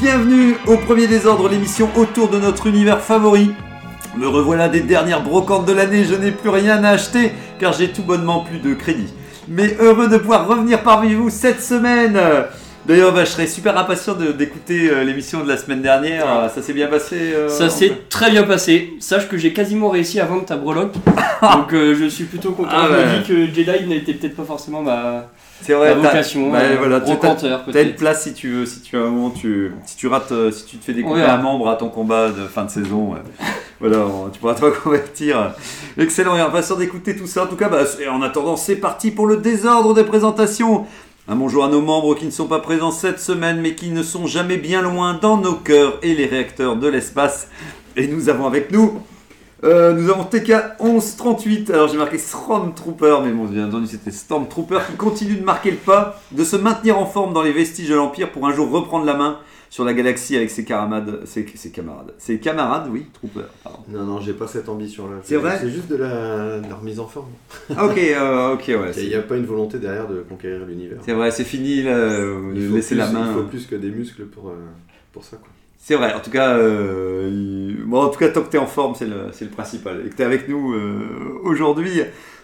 Bienvenue au premier désordre, l'émission autour de notre univers favori. Me revoilà des dernières brocantes de l'année, je n'ai plus rien à acheter car j'ai tout bonnement plus de crédit. Mais heureux de pouvoir revenir parmi vous cette semaine. D'ailleurs, bah, je serais super impatient d'écouter euh, l'émission de la semaine dernière. Ah. Ça s'est bien passé euh, Ça s'est très bien passé. Sache que j'ai quasiment réussi à vendre ta breloque. Donc euh, je suis plutôt content. Ah je me ouais. dis que Jedi n'était peut-être pas forcément ma, C'est vrai, t'as- vocation. bah, euh, voilà, tu- t'as- une place si tu veux, si tu as un moment, tu, si tu rates, euh, si tu te fais découper un membre à ton combat de fin de saison, euh, voilà, tu pourras te reconvertir. Excellent, et impatient d'écouter tout ça. En tout cas, bah, en attendant, c'est parti pour le désordre des présentations. Un bonjour à nos membres qui ne sont pas présents cette semaine, mais qui ne sont jamais bien loin dans nos cœurs et les réacteurs de l'espace. Et nous avons avec nous, euh, nous avons TK 1138. Alors j'ai marqué Stormtrooper, mais bon, bien entendu c'était Stormtrooper qui continue de marquer le pas, de se maintenir en forme dans les vestiges de l'Empire pour un jour reprendre la main sur la galaxie avec ses camarades, ses, ses camarades, ses camarades, oui, Trooper. Pardon. Non, non, j'ai pas cette ambition-là. C'est vrai C'est juste de la, de la remise en forme. Ah, ok, euh, ok, ouais. Il n'y a pas une volonté derrière de conquérir l'univers. C'est vrai, c'est fini, là, euh, laisser plus- la main. Il faut plus que des muscles pour, euh, pour ça. Quoi. C'est vrai, en tout cas, euh, bon, en tout cas, tant que tu es en forme, c'est le, le principal. Et que tu es avec nous euh, aujourd'hui,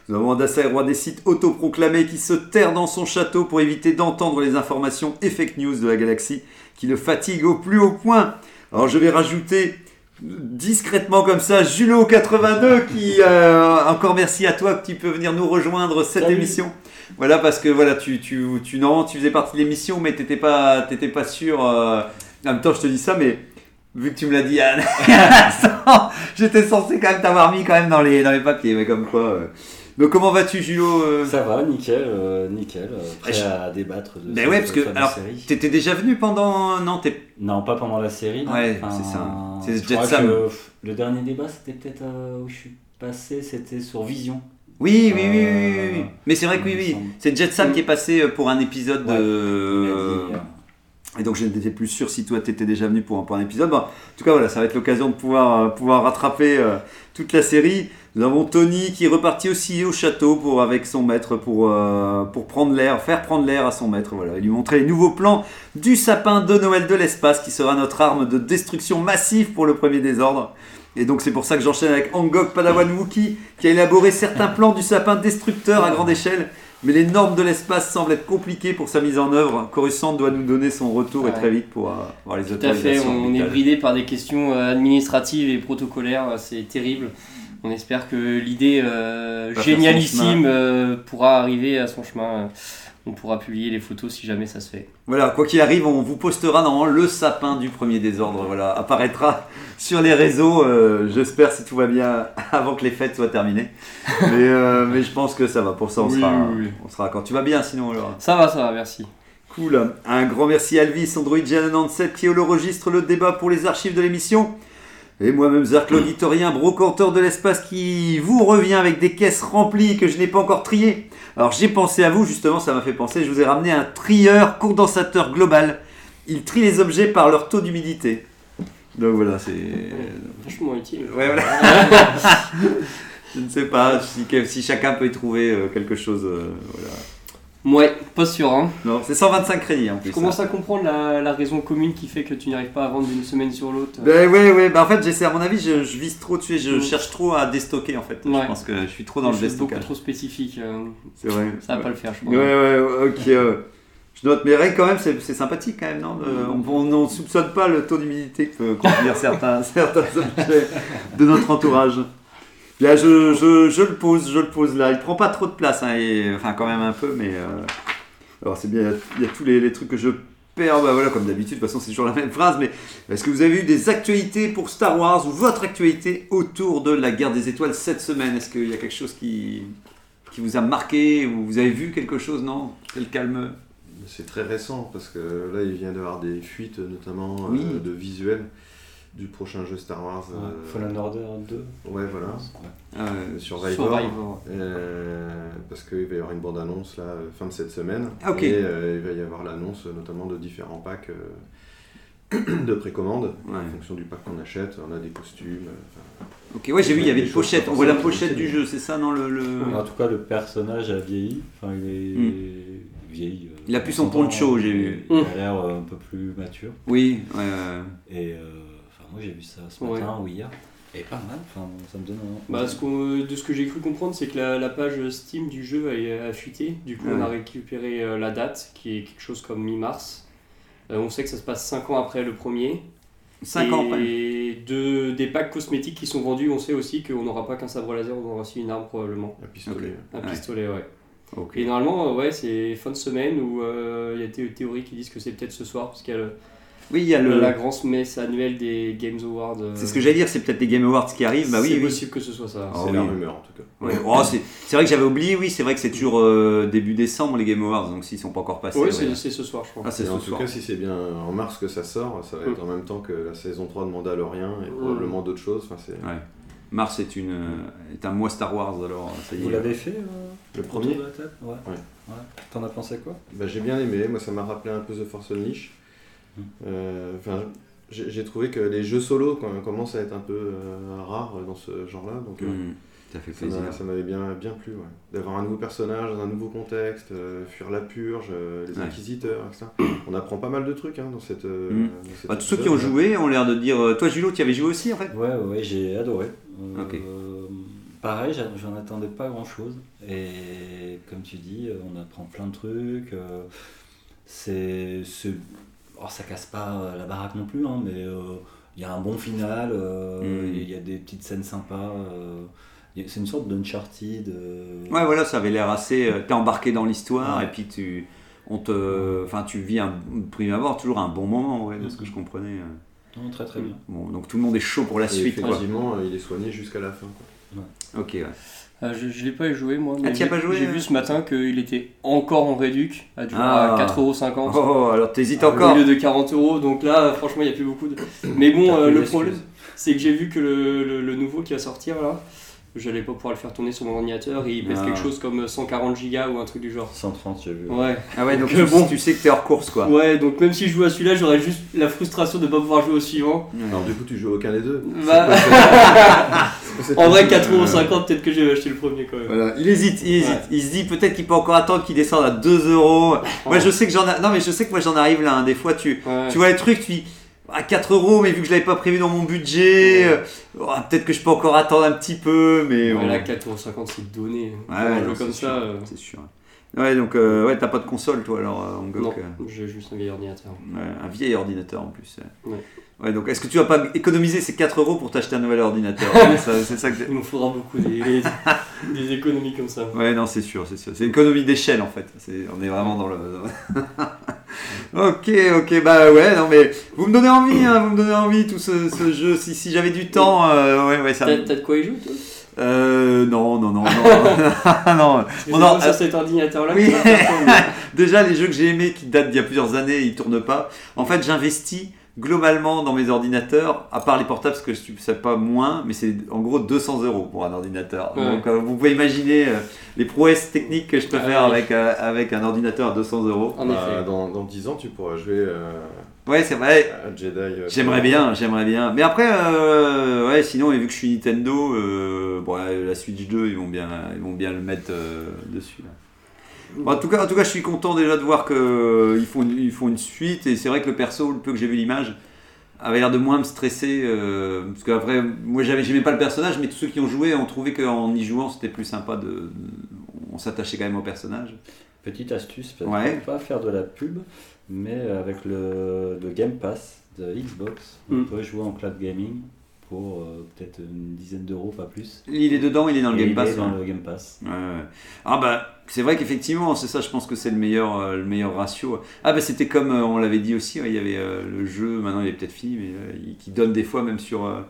nous avons Adassa, roi des sites autoproclamé, qui se terre dans son château pour éviter d'entendre les informations et fake news de la galaxie qui le fatigue au plus haut point. Alors je vais rajouter discrètement comme ça Julo82 qui euh, encore merci à toi que tu peux venir nous rejoindre cette Salut. émission voilà parce que voilà tu tu tu non tu faisais partie de l'émission mais t'étais pas pas sûr euh, en même temps je te dis ça mais vu que tu me l'as dit à l'instant, j'étais censé quand même t'avoir mis quand même dans les dans les papiers mais comme quoi euh. donc comment vas-tu Julo euh? Ça va, nickel, euh, nickel. euh, prêt Je- à débattre de Ben cette ouais, parce que, alors, série. T'étais déjà venu pendant non t'es Non, pas pendant la série. Ouais, Enfin, c'est ça. C'est je Jet Sam. que, le dernier débat, c'était peut-être euh, où je suis passé, c'était sur Vision. Oui, oui, oui, oui, oui, oui. Mais c'est vrai que oui, oui. C'est Jet Sam qui est passé pour un épisode Ouais, de. Et donc je n'étais plus sûr si toi t'étais déjà venu pour un, pour épisode. En tout cas voilà, ça va être l'occasion de pouvoir, euh, pouvoir rattraper euh, toute la série. Nous avons Tony qui est reparti aussi au château pour, avec son maître pour, euh, pour prendre l'air, faire prendre l'air à son maître. Voilà, et lui montrer les nouveaux plans du sapin de Noël de l'espace qui sera notre arme de destruction massive pour le premier désordre. Et donc c'est pour ça que j'enchaîne avec Angok Padawan Wookie qui a élaboré certains plans du sapin destructeur à grande échelle. Mais les normes de l'espace semblent être compliquées pour sa mise en œuvre. Coruscant doit nous donner son retour et très vite pour euh, voir les Tout à fait, autorisations. on est bridé par des questions euh, administratives et protocolaires, euh, c'est terrible. On espère que l'idée euh, génialissime euh, pourra arriver à son chemin. On pourra publier les photos si jamais ça se fait. Voilà, quoi qu'il arrive, on vous postera dans le sapin du premier désordre. Voilà, apparaîtra sur les réseaux. euh, J'espère si tout va bien avant que les fêtes soient terminées. mais, euh, mais je pense que ça va. Pour ça, on Oui, sera, oui, oui. on sera quand tu vas bien. Sinon, alors. Ça va, ça va, merci. Cool. Un grand merci à Elvis, Android Gen97 qui registre le débat pour les archives de l'émission. Et moi-même, Zark, l'auditorien, brocanteur de l'espace qui vous revient avec des caisses remplies que je n'ai pas encore triées. Alors j'ai pensé à vous, justement, ça m'a fait penser, je vous ai ramené un trieur condensateur global. Il trie les objets par leur taux d'humidité. Donc voilà, c'est... Vachement utile. Ouais, voilà. je ne sais pas si, si chacun peut y trouver euh, quelque chose. euh, voilà. Ouais, pas sûr. Hein. Non, c'est 125 crédits en plus. Je commence à comprendre la, la raison commune qui fait que tu n'arrives pas à vendre d'une semaine sur l'autre. Ben ouais, ouais, bah en fait, j'essaie, à mon avis, je, je vise trop dessus, je Mm. cherche trop à déstocker en fait. Ouais. Je pense que je suis trop dans le C'est beaucoup déstockage. trop spécifique. euh, C'est vrai. ça va ouais. pas le faire, je pense. ouais, ouais, ok. euh, je note, mais rien que quand même, c'est sympathique quand même, non De- On ne soupçonne pas le taux d'humidité que peut contenir certains, certains objets de notre entourage. Là, je, je, je le pose, je le pose là. Il prend pas trop de place, hein, et, enfin quand même un peu, mais. euh, alors c'est bien, il y a- tous les, les trucs que je perds, bah voilà, comme d'habitude, de toute façon c'est toujours la même phrase, mais est-ce que vous avez eu des actualités pour Star Wars ou votre actualité autour de la guerre des étoiles cette semaine? Est-ce qu'il y a quelque chose qui, qui vous a marqué ou vous avez vu quelque chose, non? Quel calme? C'est très récent parce que là il vient d'avoir des fuites notamment euh, de visuels du prochain jeu Star Wars. Ouais, euh, Fallen Order 2. Ouais, voilà. Euh, Survivor. Survivor. Euh, parce qu'il va y avoir une bande-annonce là, euh, fin de cette semaine. Ah, ok. Et euh, il va y avoir l'annonce euh, notamment de différents packs euh, de précommande. Ouais. En fonction du pack qu'on achète, on a des costumes. euh, Ok, ouais, j'ai vu, il y avait Des une pochette. On voit la pochette du jeu, c'est ça, non le, le- En tout cas, le personnage a vieilli. Enfin, il est vieilli. euh, Il a plus son poncho, j'ai vu. Il a l'air un peu plus mature. Oui, ouais, ouais. Et euh, moi, j'ai vu ça ce Ouais. matin ou hier. Et pas mal. Enfin, ça me donne. un- Bah, ce qu'on- de ce que j'ai cru comprendre, c'est que la, la page Steam du jeu a, a fuité. Du coup, on a Ouais. récupéré euh, la date, qui est quelque chose comme mi-mars. Euh, on sait que ça se passe 5 ans après le premier. 5 ans après. Et de, des packs cosmétiques qui sont vendus, on sait aussi qu'on n'aura pas qu'un sabre laser, on aura aussi une arme probablement. un pistolet. Un Ouais. pistolet, ouais. Ok. Et normalement, euh, ouais, c'est fin de semaine où euh, il y a des théories qui disent que c'est peut-être ce soir, parce qu'il y a le- Oui, il y a le. la grosse messe annuelle des Games Awards. euh, C'est ce que j'allais dire, c'est peut-être les Game Awards qui arrivent. Bah oui, c'est oui. possible que ce soit ça. Oh, C'est oui. la rumeur en tout cas. Ouais. Oh, c'est c'est vrai que j'avais oublié, oui, c'est vrai que c'est toujours euh, début décembre les Game Awards, donc s'ils sont pas encore passés. Oui, ouais. c'est c'est ce soir, je crois. Ah, c'est Et ce en tout cas, si c'est bien en mars que ça sort, ça va être en même temps que la saison 3 de Mandalorian et probablement d'autres choses. Enfin, c'est Ouais. Mars est, une, euh, est un mois Star Wars, alors ça y est. Vous l'avez fait euh, le premier. de la table? Ouais. Ouais. Ouais. T'en as pensé quoi? Bah, j'ai bien aimé, moi ça m'a rappelé un peu The Force Unleashed. Mm. Euh, Enfin, j'ai trouvé que les jeux solo commencent à être un peu euh, rares dans ce genre-là, donc euh, Mmh, ça fait ça m'a- plaisir. ça m'avait bien, bien plu. ouais. D'avoir un nouveau personnage dans un nouveau contexte, euh, fuir la purge, euh, les Ouais. inquisiteurs, etc. On apprend pas mal de trucs hein, dans cette. euh, Mm. dans Bah, tous ceux qui ont joué ont l'air de dire. Toi, Julo, tu y avais joué aussi en fait? Ouais, ouais, ouais, j'ai adoré. Euh. Pareil, j'en- attendais pas grand chose. Et comme tu dis, on apprend plein de trucs. euh, C'est. Alors, ça casse pas euh, la baraque non plus, hein, mais euh, il y a un bon final, euh, Mm. il y a des petites scènes sympas. euh, il c'est une sorte d'Uncharted. euh, Ouais, voilà, ça avait l'air assez. euh, T'es embarqué dans l'histoire Ouais. et puis tu. On te, enfin, tu vis un prime abord toujours un bon moment, ouais, de ce que je comprenais. euh. Non, très très bien. Bon, donc tout le monde est chaud pour la Et suite, quoi. effectivement, euh, il est soigné jusqu'à la fin. quoi. Ok, ouais. Euh, je ne l'ai pas joué moi, mais Ah, as j'ai- pas joué, j'ai vu ce matin qu'il était encore en réduc, à Ah. à 4,50€. Oh, alors t'hésites Au encore lieu de 40 euros, donc là, franchement, il n'y a plus beaucoup de. Mais bon, euh, le problème, c'est que j'ai vu que le, le- le nouveau qui va sortir là, j'allais pas pouvoir le faire tourner sur mon ordinateur et il pèse Ah. quelque chose comme 140 gigas ou un truc du genre. 130, j'ai vu. Ouais. Ah ouais, donc Donc, tu, bon. tu sais que t'es hors course, quoi. Ouais, donc même si je joue à celui-là, j'aurais juste la frustration de ne pas pouvoir jouer au suivant. Ouais. Alors du coup, tu joues aucun des deux. Bah, en vrai, possible, 4,50€, peut-être que j'ai acheté le premier quand même. Voilà, il hésite, il hésite. Ouais. Il se dit peut-être qu'il peut encore attendre qu'il descende à 2 euros. Moi, je sais que j'en a... Non, mais je sais que moi j'en arrive là. hein. Des fois, tu, Ouais. tu vois les trucs, tu dis à 4 euros, mais vu que je l'avais pas prévu dans mon budget, Ouais. euh, oh, peut-être que je peux encore attendre un petit peu, mais. Ouais, bon. là, 4,50€, c'est donné. Ouais, un jeu comme sûr, ça. euh, C'est sûr. Ouais, donc euh, ouais, t'as pas de console toi alors, euh, Angok, Non, euh, j'ai juste un vieil ordinateur. ouais, un vieil ordinateur en plus. Ouais. Ouais, donc est-ce que tu vas pas économiser ces 4 euros pour t'acheter un nouvel ordinateur ça- C'est ça que. Il nous faudra beaucoup des, des économies comme ça. Ouais, non, c'est sûr, c'est sûr. C'est l'économie d'échelle en fait. On est vraiment dans le. ok, ok, bah ouais, non mais vous me donnez envie, hein, vous me donnez envie tout ce, ce jeu. Si, si j'avais du temps, euh, ouais, ouais, ça. T'as de quoi y jouer toi? Euh, non, non, non, non, non. Fais or- sur cet ordinateur là Oui. Déjà, les jeux que j'ai aimés qui datent d'il y a plusieurs années, ils tournent pas. En fait, j'investis globalement dans mes ordinateurs, à part les portables, parce que je sais pas moins, mais c'est en gros 200 euros pour un ordinateur. Ouais. Donc, euh, vous pouvez imaginer euh, les prouesses techniques que je peux Ah faire oui. avec, euh, avec un ordinateur à 200 euros. En Bah, effet. dans, dans 10 ans, tu pourras jouer euh, Ouais, c'est vrai. Jedi. euh, J'aimerais bien, j'aimerais bien. Mais après, euh, ouais, sinon, vu que je suis Nintendo, euh, bon, ouais, la Switch 2, ils vont bien, ils vont bien le mettre euh, dessus. là. Bon, en, tout cas, en tout cas, je suis content déjà de voir qu'ils font, une- ils font une suite. Et c'est vrai que le perso, le peu que j'ai vu l'image, avait l'air de moins me stresser. euh, parce qu'après, moi, j'avais, j'aimais pas le personnage, mais tous ceux qui ont joué ont trouvé qu'en y jouant, c'était plus sympa de. de- on s'attachait quand même au personnage. Petite astuce, peut-être Ouais. pas faire de la pub, mais avec le, le Game Pass de Xbox, on Mm. peut jouer en cloud gaming pour euh, peut-être une dizaine d'euros, pas plus. Il est dedans, il est dans le Et Game il Pass. est dans le Game Pass. Ouais, ouais. Ah bah c'est vrai qu'effectivement c'est ça je pense que c'est le meilleur euh, le meilleur ratio ah bah c'était comme euh, on l'avait dit aussi il y avait euh, le jeu maintenant il est peut-être fini mais euh, il- qui donne des fois même sur euh,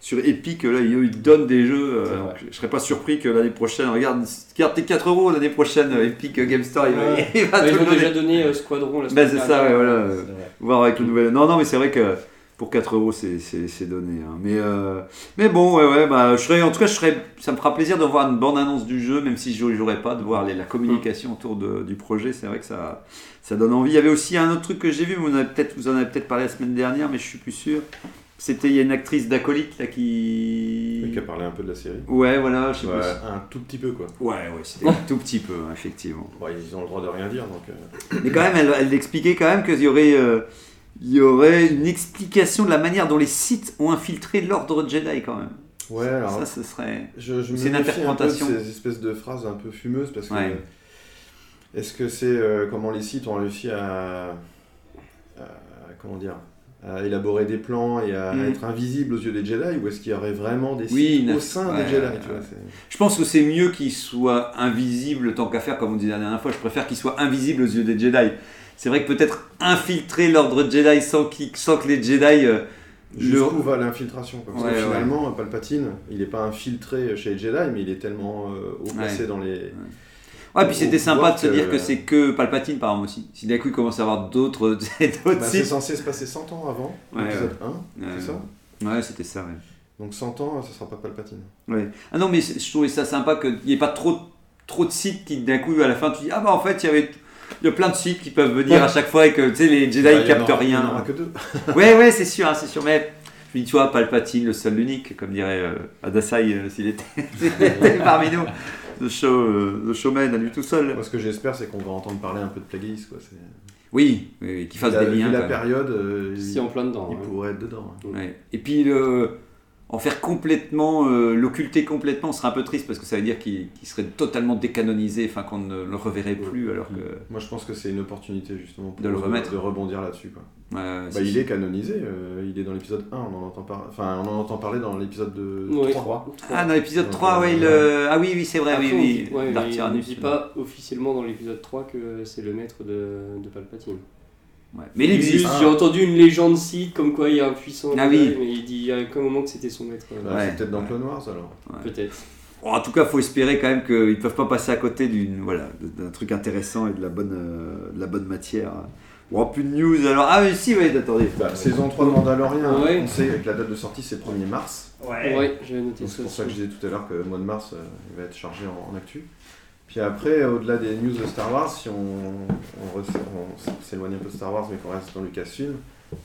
sur Epic là ils, donnent des jeux euh, donc, je serais pas surpris que l'année prochaine regarde garde tes 4 euros l'année prochaine euh, Epic Game Store il va, Ouais. il va Ouais, te ils ont déjà donné euh, Squadron la semaine c'est ça ouais voilà euh, voir avec le nouvel non non mais c'est vrai que pour 4 euros, c'est donné. hein. Mais, euh, mais bon, ouais, ouais, bah, je serais, en tout cas, je serais, ça me fera plaisir de voir une bande-annonce du jeu, même si je jouerai pas, de voir les- la communication autour de- du projet. C'est vrai que ça, ça donne envie. Il y avait aussi un autre truc que j'ai vu, vous en avez peut-être vous en avez peut-être parlé la semaine dernière, mais je suis plus sûr. C'était, il y a une actrice d'acolyte là qui. Oui, qui a parlé un peu de la série. Ouais, voilà, je sais Ouais, pas. un tout petit peu quoi. Ouais, ouais, c'était un tout petit peu, hein, effectivement. Bon, ils ont le droit de rien dire donc. euh, Mais quand même, elle, elle expliquait quand même qu'il y aurait, euh, il y aurait une explication de la manière dont les sites ont infiltré l'ordre Jedi quand même. Ouais, alors. Ça, ce serait. Je, je me C'est une méfie un peu de interprétation. ces espèces de phrases un peu fumeuses parce que. Ouais. Est-ce que c'est euh, comment les sites ont réussi à, à- comment dire à élaborer des plans et à Mm. être invisibles aux yeux des Jedi ou est-ce qu'il y aurait vraiment des sites Oui, au sein ouais, des Jedi ouais, tu vois, ouais. c'est- Je pense que c'est mieux qu'ils soient invisibles tant qu'à faire, comme on disait la dernière fois. Je préfère qu'ils soient invisibles aux yeux des Jedi. C'est vrai que peut-être infiltrer l'ordre Jedi sans, qu'ils- sans que les Jedi. euh, Jusqu'où le- va l'infiltration finalement, Palpatine, il n'est pas infiltré chez les Jedi, mais il est tellement euh, haut placé dans les. Ouais, puis c'était sympa de se que- dire que c'est que Palpatine, par exemple, aussi. Si d'un coup il commence à avoir d'autres d'autres Bah, c'est censé se passer 100 ans avant Ouais, l'épisode 1, Ouais, c'est ça Ouais, c'était ça, ouais. Donc 100 ans, ça sera pas Palpatine. Ouais. Ah non, mais c'est- je trouvais ça sympa qu'il n'y ait pas trop, trop de sites qui, d'un coup, à la fin, tu dis Ah bah en fait, il y avait. Il y a plein de sites qui peuvent venir à chaque fois et que tu sais, les Jedi Bah, ils captent aura- Il n'y en rien. aura que deux. Ouais, ouais, c'est sûr, hein, c'est sûr. Mais je me dis, tu vois, Palpatine, le seul, l'unique, comme dirait euh, Adasai euh, s'il était, s'il était parmi nous. The, show, the showman à lui tout seul. Moi, ce que j'espère, c'est qu'on va entendre parler un peu de Plagueis. Quoi. C'est- Oui, qu'il fasse des liens. la période, euh, il, Si en plein dedans. il ouais. pourrait être dedans. hein. Ouais. Et puis le- en faire complètement, euh, l'occulter complètement, serait un peu triste parce que ça veut dire qu'il qu'il serait totalement décanonisé, enfin qu'on ne le reverrait plus alors que. Moi, je pense que c'est une opportunité justement pour De le remettre. de rebondir là-dessus. Ouais, Bah, il est canonisé, euh, il est dans l'épisode 1, on en entend, par... enfin, on en entend parler dans l'épisode de Ouais, 3. trois. Ah, dans l'épisode Donc, 3, euh, ouais, il, euh, ah oui, oui, c'est vrai, Après, oui, on oui. dit- on Tyrannus, dit pas officiellement dans l'épisode 3 que c'est le maître de, de Palpatine. Ouais. Mais il existe. J'ai entendu une légende site comme quoi il y a un puissant Ah oui. mais il dit il y a un moment que c'était son maître. euh, Bah, Ouais. c'est peut-être dans Ouais. Clone Wars alors. Peut-être. Bon, en tout cas, faut espérer quand même qu'ils ne peuvent pas passer à côté d'une voilà, d'un truc intéressant et de la bonne, euh, de la bonne matière. Bon, plus de news alors. Ah, mais si, oui, attendez. Bah, saison 3 de Mandalorian, Ouais. on sait que la date de sortie c'est 1er mars. Ouais, j'avais noté Donc, ça. C'est pour ça que je disais tout à l'heure que le mois de mars euh, il va être chargé en, en actu. Puis après, au-delà des news de Star Wars, si on, on s'éloigne un peu de Star Wars mais qu'on reste dans Lucasfilm,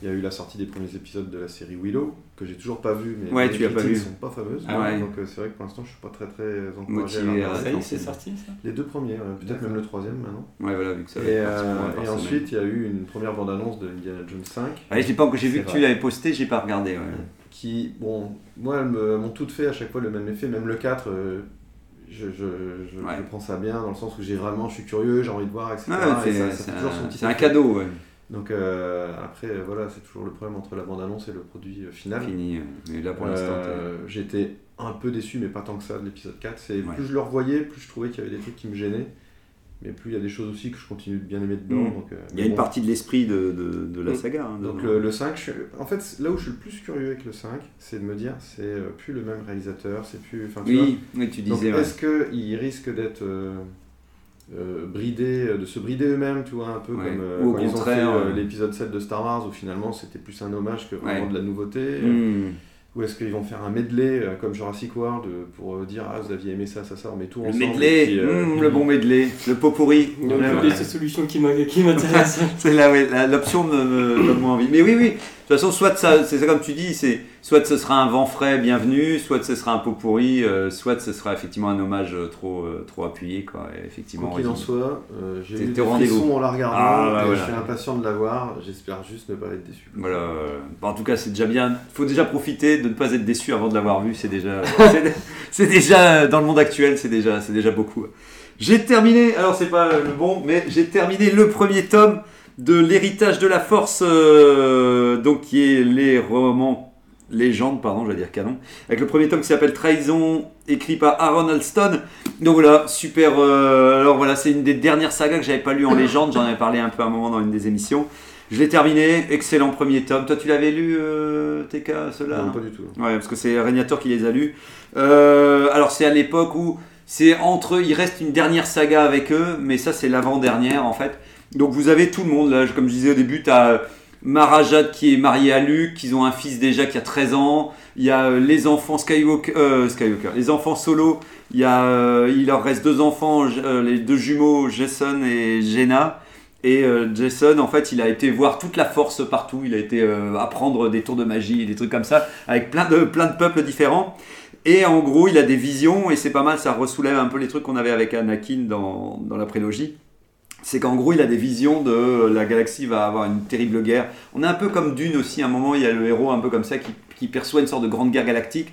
il y a eu la sortie des premiers épisodes de la série Willow, que j'ai toujours pas vu, mais Ouais, les tu pas vu. sont pas fameuses. Ah ouais. Donc euh, c'est vrai que pour l'instant je suis pas très très encouragé Motivé à. Ça y est, c'est sorti ça? Les deux premiers, peut-être même le troisième maintenant. Ouais, voilà, vu que ça va Et, euh, et ensuite, il y a eu une première bande-annonce de Indiana Jones 5. Allez, j'ai pas j'ai vu que tu l'avais posté, j'ai pas regardé. Ouais. Qui, bon, moi, elles m'ont toutes fait à chaque fois le même effet. Même le 4, euh, je, je, je, Ouais. je prends ça bien dans le sens où j'ai vraiment, je suis curieux, j'ai envie de voir, etc. Ah, et c'est toujours son un, petit c'est un cadeau, ouais. Donc euh, après, voilà, c'est toujours le problème entre la bande-annonce et le produit euh, final. Fini. euh, Mais là, pour l'instant, Euh, J'étais un peu déçu, mais pas tant que ça, de l'épisode 4. C'est Ouais. Plus je le revoyais, plus je trouvais qu'il y avait des trucs qui me gênaient. Mais plus il y a des choses aussi que je continue de bien aimer dedans. Mm. donc, euh, il y a une partie de l'esprit de, de, de la Mm. saga. hein, Donc le, le 5, je suis- en fait, là où je suis le plus curieux avec le 5, c'est de me dire, c'est plus le même réalisateur, c'est plus... Tu Oui, oui, tu disais. ouais. est-ce qu'ils risquent d'être euh, euh, bridés, de se brider eux-mêmes, tu vois, un peu Ouais. comme euh, Ou au quand ils ont fait euh, euh, l'épisode 7 de Star Wars, où finalement c'était plus un hommage que vraiment Ouais. de la nouveauté Hmm. Ou est-ce qu'ils vont faire un medley euh, comme Jurassic World euh, pour euh, dire, ah, vous aviez aimé ça, ça, ça, on met tout Le ensemble medley, et puis, euh, hmm, le bon medley, le pot pourri. Il y a Ouais, des solutions qui m'intéresse. C'est là, oui, la- l'option me, me donne moins envie. Mais oui, oui. De toute façon, soit ça, c'est ça comme tu dis, c'est soit ce sera un vent frais bienvenu, soit ce sera un pot pourri, euh, soit ce sera effectivement un hommage euh, trop, euh, trop appuyé, quoi. Et effectivement. Quoi qu'il en soit, euh, j'ai eu des frissons en la regardant, Ah, bah, et voilà. je suis impatient de la voir, j'espère juste ne pas être déçu. Voilà. En tout cas, c'est déjà bien. Il faut déjà profiter de ne pas être déçu avant de l'avoir vu. C'est déjà, c'est déjà dans le monde actuel, c'est déjà, c'est déjà beaucoup. J'ai terminé. Alors c'est pas le bon, mais j'ai terminé le premier tome de l'héritage de la force, euh, donc qui est les romans légendes, pardon, j'allais dire canon, avec le premier tome qui s'appelle Trahison, écrit par Aaron Alston. Donc voilà, super. euh, alors voilà, c'est une des dernières sagas que j'avais pas lu en légende. J'en avais parlé un peu à un moment dans une des émissions. Je l'ai terminé, excellent premier tome. Toi, tu l'avais lu, euh, TK, cela Non, pas du tout. Ouais, parce que c'est Régnator qui les a lus. Euh, alors, c'est à l'époque où c'est entre eux, il reste une dernière saga avec eux, mais ça, c'est l'avant-dernière en fait. Donc, vous avez tout le monde là, comme je disais au début, tu as Marajat qui est marié à Luke, ils ont un fils déjà qui a 13 ans. Il y a euh, les enfants Skywalker, euh, Skywalker, les enfants solo. Il, y a, euh, il leur reste deux enfants, euh, les deux jumeaux Jason et Jenna. Et euh, Jason, en fait, il a été voir toute la force partout. Il a été euh, apprendre des tours de magie et des trucs comme ça, avec plein de, plein de peuples différents. Et en gros, il a des visions, et c'est pas mal, ça ressoulève un peu les trucs qu'on avait avec Anakin dans, dans la prélogie. C'est qu'en gros, il a des visions de la galaxie va avoir une terrible guerre. On est un peu comme Dune aussi, à un moment, il y a le héros un peu comme ça qui, qui perçoit une sorte de grande guerre galactique.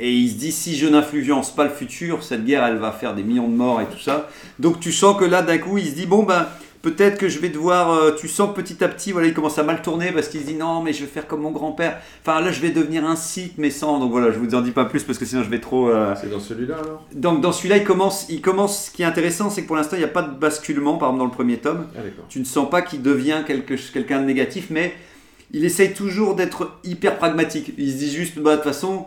Et il se dit, si je n'influence pas le futur, cette guerre, elle va faire des millions de morts et tout ça. Donc tu sens que là, d'un coup, il se dit, bon, ben, peut-être que je vais devoir. euh, tu sens petit à petit, voilà, il commence à mal tourner parce qu'il se dit, non, mais je vais faire comme mon grand-père. Enfin, là, je vais devenir un site, mais sans. Donc voilà, je vous en dis pas plus parce que sinon je vais trop. euh, C'est dans celui-là alors? Donc dans celui-là, il commence, il commence. Ce qui est intéressant, c'est que pour l'instant, il n'y a pas de basculement, par exemple, dans le premier tome. Ah. Tu ne sens pas qu'il devient quelque- quelqu'un de négatif, mais il essaye toujours d'être hyper pragmatique. Il se dit juste, bah, de toute façon,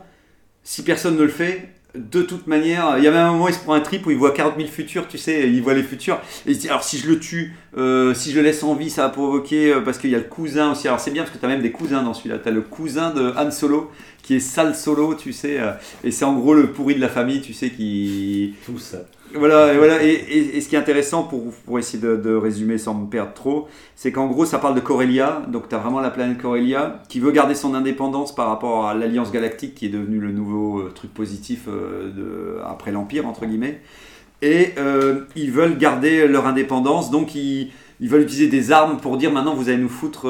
si personne ne le fait, de toute manière, il y a même un moment, il se prend un trip où il voit 40 000 futurs, tu sais, il voit les futurs. Et alors si je le tue, euh, si je le laisse en vie, ça va provoquer, euh, parce qu'il y a le cousin aussi. Alors c'est bien parce que tu as même des cousins dans celui-là. Tu as le cousin de Han Solo, qui est Sal Solo, tu sais, euh, et c'est en gros le pourri de la famille, tu sais, qui, Tout ça. voilà, et, voilà. Et, et- et ce qui est intéressant pour, pour essayer de, de résumer sans me perdre trop, c'est qu'en gros ça parle de Corellia, donc tu as vraiment la planète Corellia qui veut garder son indépendance par rapport à l'Alliance Galactique qui est devenu le nouveau euh, truc positif euh, de, après l'Empire, entre guillemets. Et euh, ils veulent garder leur indépendance, donc ils, ils veulent utiliser des armes pour dire maintenant vous allez nous foutre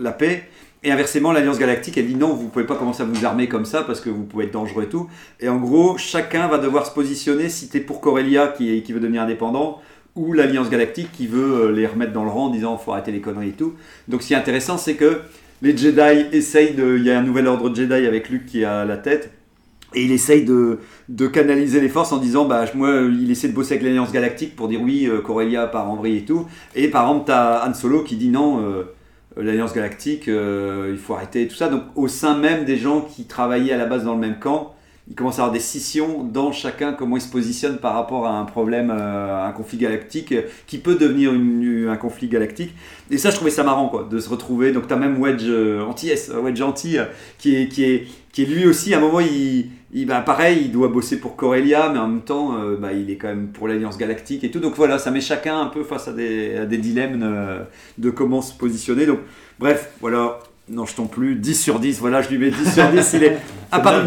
la paix. Et inversement, l'Alliance Galactique, elle dit non, vous pouvez pas commencer à vous armer comme ça parce que vous pouvez être dangereux et tout. Et en gros, chacun va devoir se positionner si t'es pour Corellia qui, veut devenir indépendant ou l'Alliance Galactique qui veut euh, les remettre dans le rang en disant faut arrêter les conneries et tout. Donc ce qui est intéressant, c'est que les Jedi essayent de. Il y a un nouvel ordre Jedi avec Luke qui à la tête. Et il essaye de, canaliser les forces en disant, bah, moi, il essaie de bosser avec l'Alliance Galactique pour dire oui, euh, Corellia part en vrille et tout. Et par exemple, tu as Han Solo qui dit non, euh, l'Alliance Galactique, euh, il faut arrêter tout ça. Donc, au sein même des gens qui travaillaient à la base dans le même camp, il commence à avoir des scissions dans chacun, comment il se positionne par rapport à un problème, euh, un conflit galactique qui peut devenir une- un conflit galactique. Et ça, je trouvais ça marrant, quoi, de se retrouver. Donc, tu as même Wedge euh, anti-S, euh, Wedge anti, euh, qui, est, qui, est, qui est lui aussi, à un moment, il, il, bah, pareil, il doit bosser pour Corellia, mais en même temps, bah, il est quand même pour l'Alliance Galactique et tout. Donc voilà, ça met chacun un peu face à des, à des dilemmes de comment se positionner. Donc, bref, voilà. Non, je tombe plus. 10 sur 10, voilà, je lui mets 10 sur 10. Il est, à part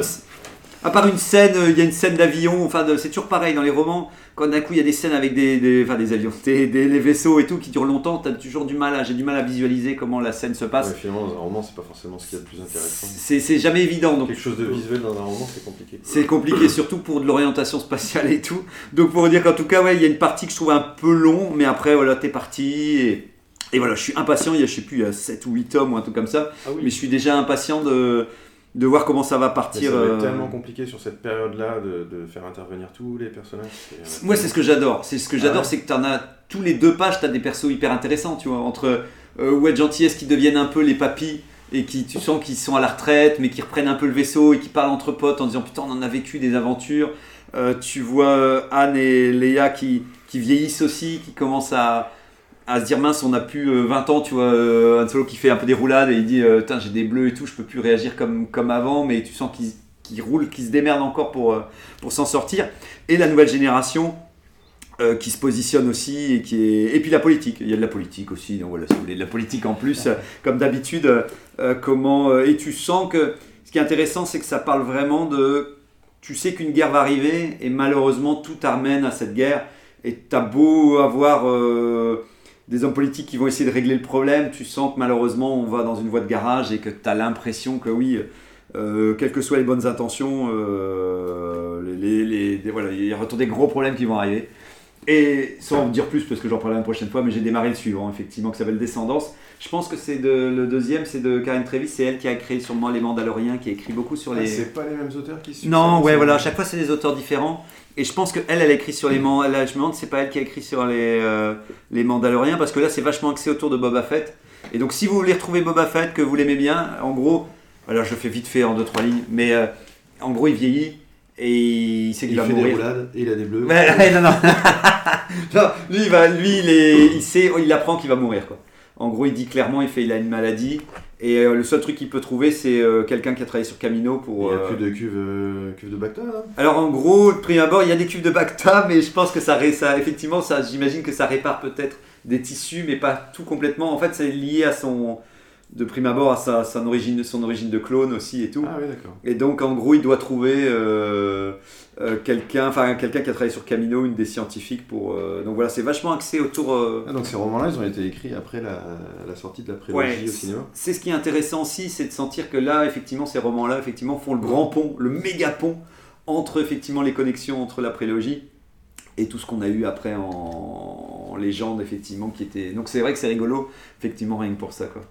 à part une scène, il y a une scène d'avion, enfin c'est toujours pareil dans les romans, quand d'un coup il y a des scènes avec des, des, enfin, des avions, des, vaisseaux et tout qui durent longtemps, t'as toujours du mal, j'ai du mal à visualiser comment la scène se passe. Ouais, finalement, dans un roman, c'est pas forcément ce qu'il y a de plus intéressant. C'est c'est jamais évident, donc Quelque chose de visuel dans un roman, c'est compliqué. c'est compliqué, surtout pour de l'orientation spatiale et tout. Donc pour dire qu'en tout cas, ouais, il y a une partie que je trouve un peu long, mais après, voilà, t'es parti. Et, et voilà, je suis impatient, il y a, je sais plus, il y a 7 ou 8 tomes ou un truc comme ça. Ah oui. Mais je suis déjà impatient de, de voir comment ça va partir. ça va être euh, tellement compliqué sur cette période-là de, de faire intervenir tous les personnages. c'est- Moi, c'est ce que j'adore. C'est ce que Ah j'adore, ouais c'est que t'en as tous les deux pages, t'as des persos hyper intéressants, tu vois, entre euh, Wedge Antilles qui deviennent un peu les papis et qui, tu sens qu'ils sont à la retraite, mais qui reprennent un peu le vaisseau et qui parlent entre potes en disant putain, on en a vécu des aventures. Euh, tu vois euh, Anne et Léa qui, qui vieillissent aussi, qui commencent à, à se dire mince, on a plus euh, 20 ans, tu vois, euh, Han Solo qui fait un peu des roulades et il dit euh, Putain, j'ai des bleus et tout, je peux plus réagir comme, avant, mais tu sens qu'ils roulent, qu'ils se démerdent encore pour, euh, s'en sortir. Et la nouvelle génération euh, qui se positionne aussi et qui est et puis la politique il y a de la politique aussi donc voilà si vous voulez la politique en plus euh, comme d'habitude euh, euh, comment euh, et tu sens que ce qui est intéressant c'est que ça parle vraiment de tu sais qu'une guerre va arriver et malheureusement tout amène à cette guerre et t'as beau avoir euh, des hommes politiques qui vont essayer de régler le problème tu sens que malheureusement on va dans une voie de garage et que tu as l'impression que oui euh, quelles que soient les bonnes intentions, euh, les, voilà, il y a retour des gros problèmes qui vont arriver. Et sans en dire plus, parce que j'en parlerai la prochaine fois, mais j'ai démarré le suivant, effectivement, qui s'appelle Descendance. Je pense que c'est de, le deuxième, c'est de Karen Trevis, c'est elle qui a créé sûrement Les Mandaloriens, qui a écrit beaucoup sur Ah, les. c'est pas les mêmes auteurs qui succèdent, non, ouais, voilà, à chaque fois c'est des auteurs différents. Et je pense qu'elle, elle a écrit sur les Mandaloriens. Je me demande c'est pas elle qui a écrit sur les, euh, les Mandaloriens, parce que là c'est vachement axé autour de Boba Fett. Et donc si vous voulez retrouver Boba Fett, que vous l'aimez bien, en gros, alors je fais vite fait en deux trois lignes, mais euh, en gros il vieillit et il sait qu'il Il va fait des mourir. roulades et il a des bleus. Ouais, non, non. Non, lui, il va, lui il, est, il sait, il apprend qu'il va mourir. Quoi. En gros, il dit clairement, il fait, il a une maladie. Et euh, le seul truc qu'il peut trouver, c'est euh, quelqu'un qui a travaillé sur Camino Il pour. n'y a euh, plus de cuve, euh, cuve de Bacta là? Alors en gros, de prime abord, il y a des cubes de Bacta, mais je pense que ça, ré- ça effectivement, ça, j'imagine que ça répare peut-être des tissus, mais pas tout complètement. En fait, c'est lié à son, de prime abord, à sa, son origine, son origine de clone aussi et tout. Ah oui, d'accord. Et donc, en gros, il doit trouver euh, euh, quelqu'un, enfin quelqu'un qui a travaillé sur Camino, une des scientifiques pour. euh, donc voilà, c'est vachement axé autour. Ah, donc ces romans-là, ils ont été écrits après la, la sortie de la prélogie Ouais, au cinéma C'est ce qui est intéressant aussi, c'est de sentir que là, effectivement, ces romans-là, effectivement, font le grand pont, le méga pont entre effectivement les connexions entre la prélogie et tout ce qu'on a eu après en, en légende, effectivement, qui était. Donc c'est vrai que c'est rigolo, effectivement, rien que pour ça, quoi.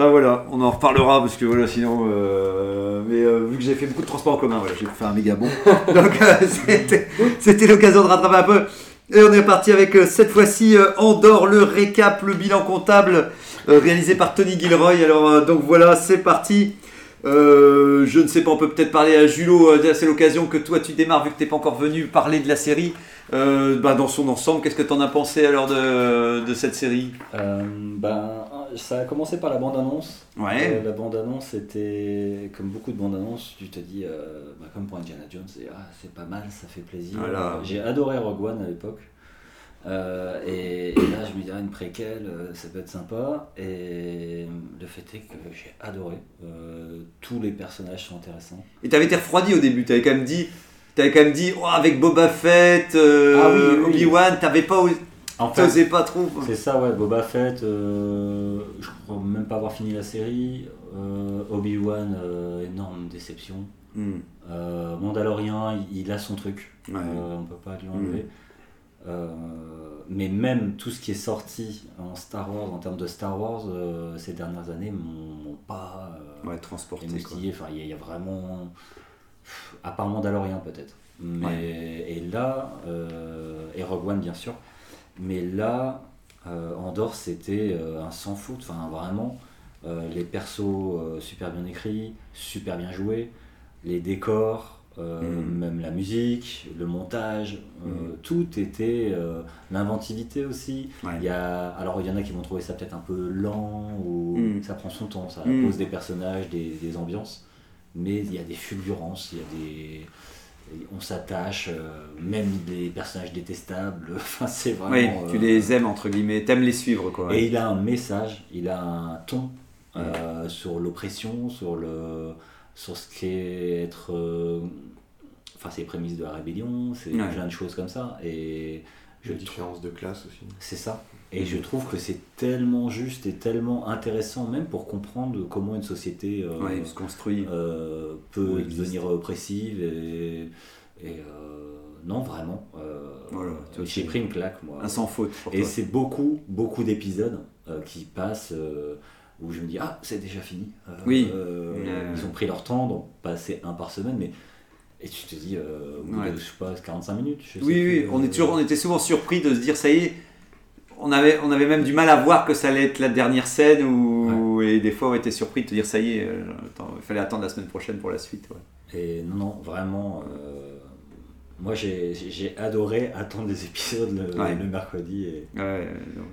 Enfin voilà, on en reparlera parce que voilà, sinon. euh, mais euh, vu que j'ai fait beaucoup de transports en commun, voilà, j'ai fait un méga bon. Donc euh, c'était- l'occasion de rattraper un peu. Et on est parti avec euh, cette fois-ci euh, Andorre, le récap, le bilan comptable euh, réalisé par Tony Gilroy. Alors euh, donc voilà, c'est parti. Euh, je ne sais pas, on peut peut-être parler à Julot. euh, c'est l'occasion que toi tu démarres vu que t'es pas encore venu parler de la série. Euh, bah, dans son ensemble, qu'est-ce que t'en as pensé alors de, de cette série? Euh, ben, ça a commencé par la bande-annonce. Ouais. Euh, la bande-annonce était, comme beaucoup de bandes-annonces, tu te dis, euh, bah, comme pour Indiana Jones, c'est ah, c'est pas mal, ça fait plaisir. Voilà. J'ai adoré Rogue One à l'époque. Euh, et, et là, je me disais, une préquelle, euh, ça peut être sympa. Et le fait est que j'ai adoré. Tous les personnages sont intéressants. Et t'avais été refroidi au début, t'avais quand même dit. T'avais quand même dit, oh, avec Boba Fett, Ah oui, oui, oui. Obi-Wan, t'avais pas, En fait, t'osais pas trop. C'est ça, ouais, Boba Fett, euh, je crois même pas avoir fini la série. Euh, Obi-Wan, euh, énorme déception. Hmm. Mandalorian, il, il a son truc. Ouais. On peut pas lui enlever. Euh, mais même tout ce qui est sorti en Star Wars, en termes de Star Wars, ces dernières années, m'ont pas Ouais, transporté. émoustillé. Enfin, il y, a- il y a vraiment. À part Mandalorian, peut-être. Mais, Et là, et Rogue One, bien sûr. Mais là, euh, Andorre, c'était euh, un sans foot. Enfin, vraiment, euh, les persos euh, super bien écrits, super bien joués, les décors. Mhm. même la musique, le montage, Mhm. tout était l'inventivité aussi. Ouais. Il y a, alors il y en a qui vont trouver ça peut-être un peu lent ou Mhm. ça prend son temps, ça pose des personnages, des, des ambiances, mais il y a des fulgurances, il y a des, on s'attache, euh, même des personnages détestables. Enfin c'est vraiment. Oui, tu euh, les aimes entre guillemets, t'aimes les suivre quoi. Et il a un message, il a un ton euh, sur l'oppression, sur le, sur ce qu'est être, euh, enfin c'est les prémices de la rébellion, c'est Ouais. plein de choses comme ça. Et je différence de classe aussi. c'est ça. Et je trouve que c'est tellement juste et tellement intéressant, même pour comprendre comment une société euh, Ouais, se construit. euh, peut devenir oppressive. Et, et, euh, non, vraiment. euh, Voilà, J'ai pris une claque, moi. Un sans faute pour Et c'est beaucoup, beaucoup d'épisodes euh, qui passent euh, où je me dis Ah, c'est déjà fini. Euh, Oui. euh. Ils ont pris leur temps, donc passer un par semaine, mais. Et tu te dis, euh, au bout Ouais. de, je sais pas, 45 minutes. je sais Oui, oui, plus, on, euh, est toujours, on était souvent surpris de se dire ça y est. On avait, on avait même du mal à voir que ça allait être la dernière scène ou et des fois on était surpris de te dire ça y est, euh, il fallait attendre la semaine prochaine pour la suite. ouais. Et non, non, vraiment, euh, moi j'ai adoré attendre les épisodes le, Ouais. le mercredi. Et... Ouais,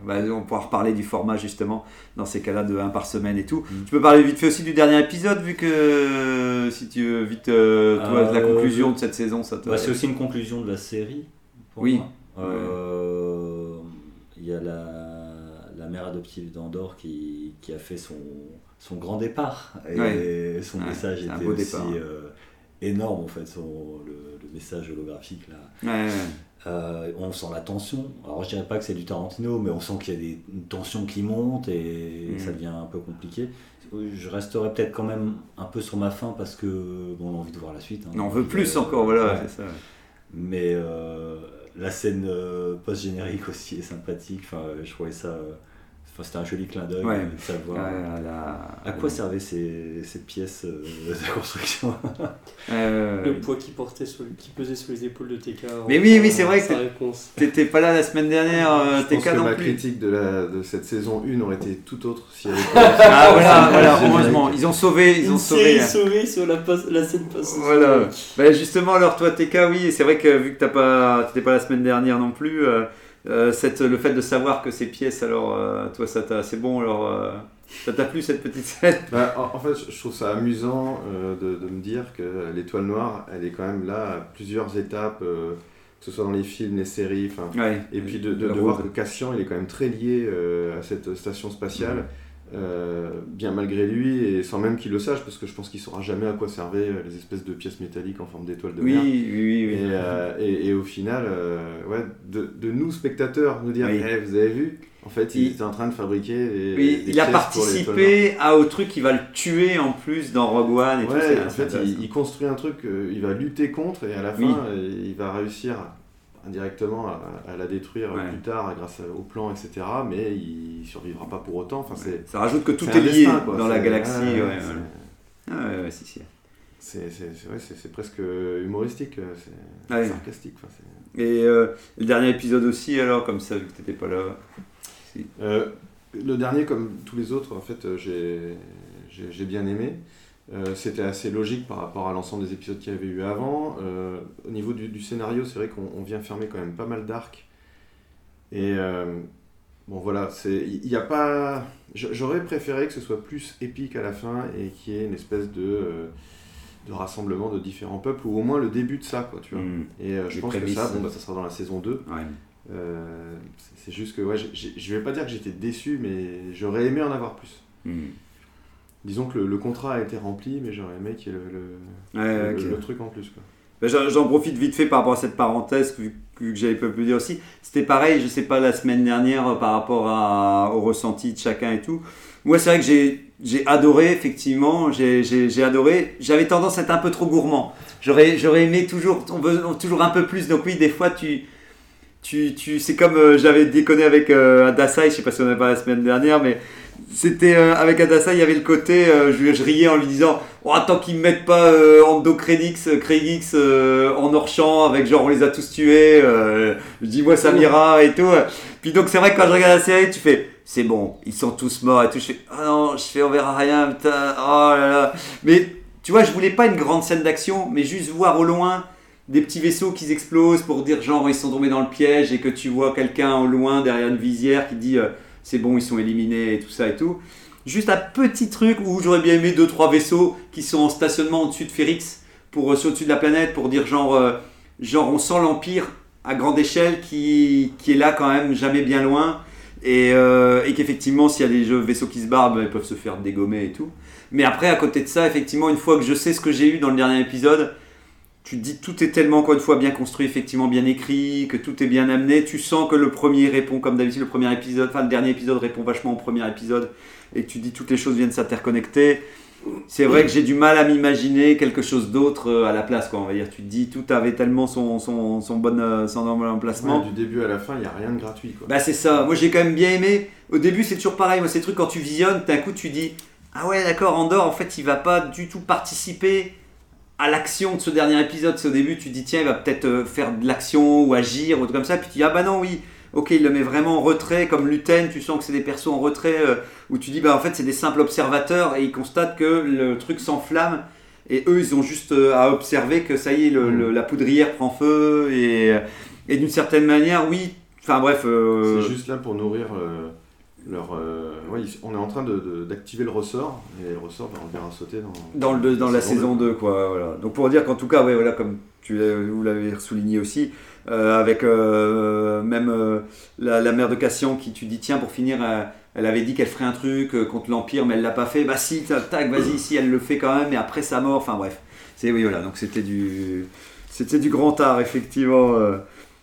bah, on pourra reparler du format justement dans ces cas-là de 1 par semaine et tout. Mm. Tu peux parler vite fait aussi du dernier épisode vu que si tu veux vite euh, toi, la Euh, conclusion de cette saison, ça te. Bah, C'est aussi une conclusion de la série. Pour Oui. Euh, Il y a la, la mère adoptive d'Andorre qui, qui a fait son, son grand départ. Et Ouais. son message était beau aussi départ. euh, énorme en fait, son, le, le message holographique là. Ouais, ouais. Euh, on sent la tension. Alors je dirais pas que c'est du Tarantino, mais on sent qu'il y a des, une tension qui monte et Mhm. ça devient un peu compliqué. Je resterai peut-être quand même un peu sur ma faim parce que bon, on a envie de voir la suite. hein. On en veut plus euh, encore, voilà, ouais. c'est ça. Mais euh, la scène post-générique aussi est sympathique. Enfin, je trouvais ça. Euh, enfin, c'était un joli clin d'œil Ouais. de savoir. Ouais, à la- À quoi servaient ces, ces pièces euh, de construction ouais, Le poids qui, portait sur, qui pesait sur les épaules de TK. Mais oui, oui, c'est vrai que. T'étais pas là la semaine dernière, euh, Je pense TK que non ma plus. critique de, la, de cette saison 1 aurait été tout autre si elle était. Ah voilà, voilà, heureusement, ils ont sauvé, ils ont sauvé. hein. sauvée sur la, passe- la scène passée. Voilà. Bah, justement, alors toi, TK, oui, c'est vrai que vu que t'as pas, t'étais pas la semaine dernière non plus, euh, cette, le fait de savoir que ces pièces, alors, euh, toi, ça t'a, c'est bon, alors, euh, ça t'a plu cette petite scène? Bah, en, en fait, je trouve ça amusant de, de me dire que l'étoile noire, elle est quand même là à plusieurs étapes, que ce soit dans les films, les séries. Ouais. Et puis de, de- Le de voir que Cassian, il est quand même très lié à cette station spatiale, euh, bien malgré lui, et sans même qu'il le sache, parce que je pense qu'il saura jamais à quoi servaient euh, les espèces de pièces métalliques en forme d'étoile de Oui, mer. oui, oui. oui. Et, euh, et, et au final, euh, ouais, de, de nous spectateurs, nous dire Oui. Eh, Vous avez vu? En fait, il, Il- était en train de fabriquer des, Oui, des il a participé à, au truc qui va le tuer en plus dans Rogue One et tout c'est- en fait, il, il construit un truc, il va lutter contre, et à la fin, il va réussir indirectement à, à la détruire Ouais. plus tard grâce au plan, etc. Mais il survivra pas pour autant. Enfin, c'est Ça rajoute que tout est un lié destin, dans la galaxie. ouais, Ouais, ouais, ouais. c'est- Ah, ouais, ouais, si, si. C'est ouais, presque humoristique, euh, c'est Ouais. sarcastique. enfin, Et euh, le dernier épisode aussi, alors, comme ça, vu que t'étais pas là. Euh, le dernier, comme tous les autres, en fait, j'ai j'ai bien aimé. Euh, C'était assez logique par rapport à l'ensemble des épisodes qu'il y avait eu avant. Euh, au niveau du, du scénario, c'est vrai qu'on on vient fermer quand même pas mal d'arcs. Et euh, bon, voilà, il n'y a pas. J'aurais préféré que ce soit plus épique à la fin et qu'il y ait une espèce de. de rassemblement de différents peuples, ou au moins le début de ça, quoi, tu vois. Mm. Et je Les pense que ça, bon, bah, ça sera dans la saison 2. Ouais. C'est- juste que ouais, je vais pas dire que j'étais déçu, mais j'aurais aimé en avoir plus. Mm. Disons que le, le contrat a été rempli, mais j'aurais aimé qu'il y ait le, le- Ouais, le- ok. le truc en plus. Ben, J'en profite vite fait par rapport à cette parenthèse que, que, j'avais pas pu dire aussi. C'était pareil, je sais pas, la semaine dernière euh, par rapport à, au ressenti de chacun et tout. Moi, c'est vrai que j'ai adoré, effectivement, j'ai adoré. J'avais tendance à être un peu trop gourmand. J'aurais j'aurais aimé toujours, on veut toujours un peu plus. Donc oui, des fois, tu... Tu, tu, c'est comme euh, j'avais déconné avec euh, Adasai, je sais pas si on en a parlé la semaine dernière, mais c'était euh, avec Adasai, il y avait le côté, euh, je, riais en lui disant Oh, tant qu'ils me mettent pas euh, Ando Krenix, euh, en hors champ avec genre on les a tous tués, euh, je dis moi Samira et tout. Puis donc c'est vrai que quand je regarde la série, tu fais c'est bon, ils sont tous morts et tout. Je fais ah non, je fais on verra rien, putain, oh là là. Mais tu vois, je voulais pas une grande scène d'action, mais juste voir au loin des petits vaisseaux qui explosent pour dire genre ils sont tombés dans le piège et que tu vois quelqu'un au loin derrière une visière qui dit c'est bon, ils sont éliminés et tout ça et tout. Juste un petit truc où j'aurais bien aimé deux trois vaisseaux qui sont en stationnement au-dessus de Férix pour euh, au-dessus de la planète pour dire genre euh, genre on sent l'empire à grande échelle qui, qui est là quand même jamais bien loin et, euh, et qu'effectivement s'il y a des jeux vaisseaux qui se barrent ben, ils peuvent se faire dégommer et tout. Mais après à côté de ça effectivement une fois que je sais ce que j'ai eu dans le dernier épisode tu te dis tout est tellement encore une fois bien construit, effectivement bien écrit, que tout est bien amené. Tu sens que le premier répond comme d'habitude, le premier épisode, enfin le dernier épisode répond vachement au premier épisode, et que tu dis toutes les choses viennent s'interconnecter. C'est vrai que j'ai du mal à m'imaginer quelque chose d'autre euh, à la place, quoi. On va dire, tu te dis tout avait tellement son son, son bon euh, son emplacement. Ouais, du début à la fin, il n'y a rien de gratuit. Quoi. Bah c'est ça, moi j'ai quand même bien aimé. Au début c'est toujours pareil, moi ces trucs quand tu visionnes, d'un coup tu dis Ah ouais d'accord, Andorre en fait il va pas du tout participer à l'action de ce dernier épisode. C'est au début tu dis tiens il va peut-être euh, faire de l'action ou agir ou tout comme ça, puis tu dis ah bah non oui, ok il le met vraiment en retrait comme Luten, tu sens que c'est des persos en retrait euh, où tu dis bah en fait c'est des simples observateurs et ils constatent que le truc s'enflamme. Et eux, ils ont juste euh, à observer que ça y est, le- le- la poudrière prend feu. Et, et d'une certaine manière, oui. Enfin bref. euh, C'est juste là pour nourrir euh, leur. euh, ouais, on est en train de- de- d'activer le ressort, et le ressort, bah, on le verra sauter dans, dans, le, dans la saison deux. 2 quoi voilà. donc pour dire qu'en tout cas ouais, voilà comme tu vous l'avez souligné aussi euh, avec euh, même euh, la, la mère de Cassian qui tu dis tiens pour finir elle avait dit qu'elle ferait un truc contre l'Empire mais elle l'a pas fait bah si tac vas-y si elle le fait quand même et après sa mort enfin bref c'est oui voilà donc c'était du c'était du grand art effectivement.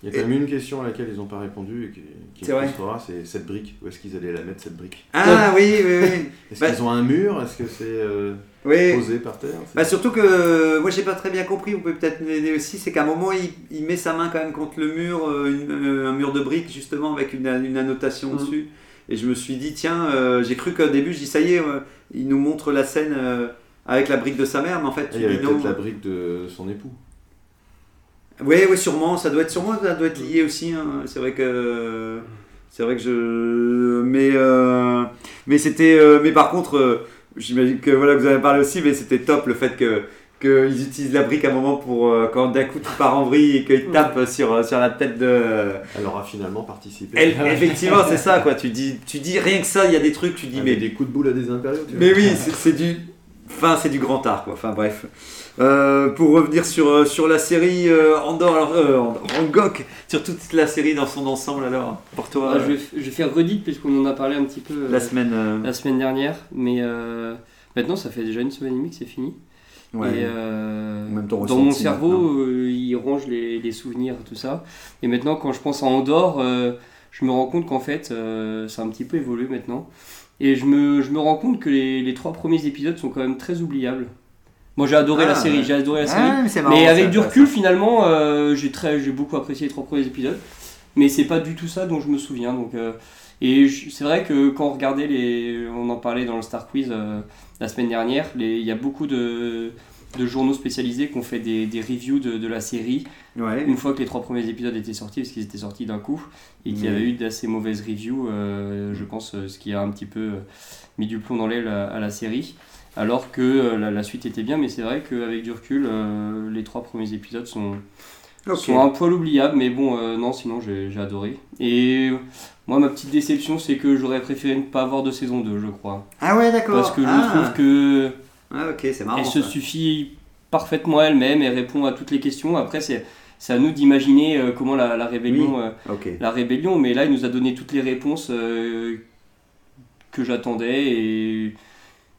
Il y a quand même une question à laquelle ils n'ont pas répondu et qui, qui C'est me vrai. frustrera, c'est cette brique. Où est-ce qu'ils allaient la mettre cette brique ah oui oui oui Est-ce Bah- qu'ils ont un mur? Est-ce que c'est euh, oui posé par terre? Bah surtout que moi j'ai pas très bien compris, on peut peut-être m'aider aussi, c'est qu'à un moment il, il met sa main quand même contre le mur, euh, une- euh, un mur de briques justement avec une, une annotation Mhm. dessus. Et je me suis dit tiens, euh, j'ai cru qu'au début je dis ça y est, euh, il nous montre la scène euh, avec la brique de sa mère, mais en fait Ah, tu Il y avait dis non. peut-être la brique de son époux. Oui, oui, sûrement, ça doit être sûrement, ça doit être lié aussi. hein. C'est vrai que c'est vrai que je, mais euh, mais c'était, euh, mais par contre, euh, j'imagine que voilà vous avez parlé aussi, mais c'était top le fait que qu'ils utilisent la brique à un moment pour euh, quand d'un coup tu pars en vrille et qu'ils tapent sur, sur la tête de. Elle aura finalement participé. Elle, effectivement, c'est ça quoi. Tu dis, tu dis rien que ça, il y a des trucs, tu dis mais mais. des coups de boule à des impériaux. tu Mais vois. oui, c'est du. Enfin, c'est du grand art quoi. Enfin bref. Euh, pour revenir sur, euh, sur la série euh, Andorre, alors, euh, sur toute la série dans son ensemble alors, pour toi, Ah, je, vais, f- je vais faire redite puisqu'on en a parlé un petit peu la semaine. la semaine dernière, mais maintenant ça fait déjà une semaine et demie que c'est fini. ouais. Et même dans mon cerveau, il range les, les souvenirs, tout ça. Et maintenant, quand je pense à Andorre, je me rends compte qu'en fait, ça a un petit peu évolué maintenant. Et je me, je me rends compte que les, les trois premiers épisodes sont quand même très oubliables. Moi, j'ai adoré Ah, la série, ouais. j'ai adoré la série. Ah, mais marrant, mais avec du recul, finalement, euh, j'ai très, j'ai beaucoup apprécié les trois premiers épisodes. Mais c'est pas du tout ça dont je me souviens. Donc, euh, et c'est vrai que quand on regardait les, on en parlait dans le Star Quiz euh, la semaine dernière, il y a beaucoup de, de journaux spécialisés qui ont fait des, des reviews de, de la série Ouais. une fois que les trois premiers épisodes étaient sortis, parce qu'ils étaient sortis d'un coup, et qu'il y avait eu d'assez mauvaises reviews, euh, je pense, euh, ce qui a un petit peu euh, mis du plomb dans l'aile à, à la série. Alors que la, la suite était bien, mais c'est vrai qu'avec du recul, euh, les trois premiers épisodes sont, sont un poil oubliables, mais bon, euh, non, sinon j'ai j'ai adoré. Et euh, moi, ma petite déception, c'est que j'aurais préféré ne pas avoir de saison 2, je crois. Ah ouais, d'accord. Parce que je ah. trouve que Ah ok, c'est marrant. elle se ça. suffit parfaitement elle-même, elle répond à toutes les questions. Après, c'est c'est à nous d'imaginer euh, comment la, la rébellion, euh, la rébellion, mais là, il nous a donné toutes les réponses euh, que j'attendais et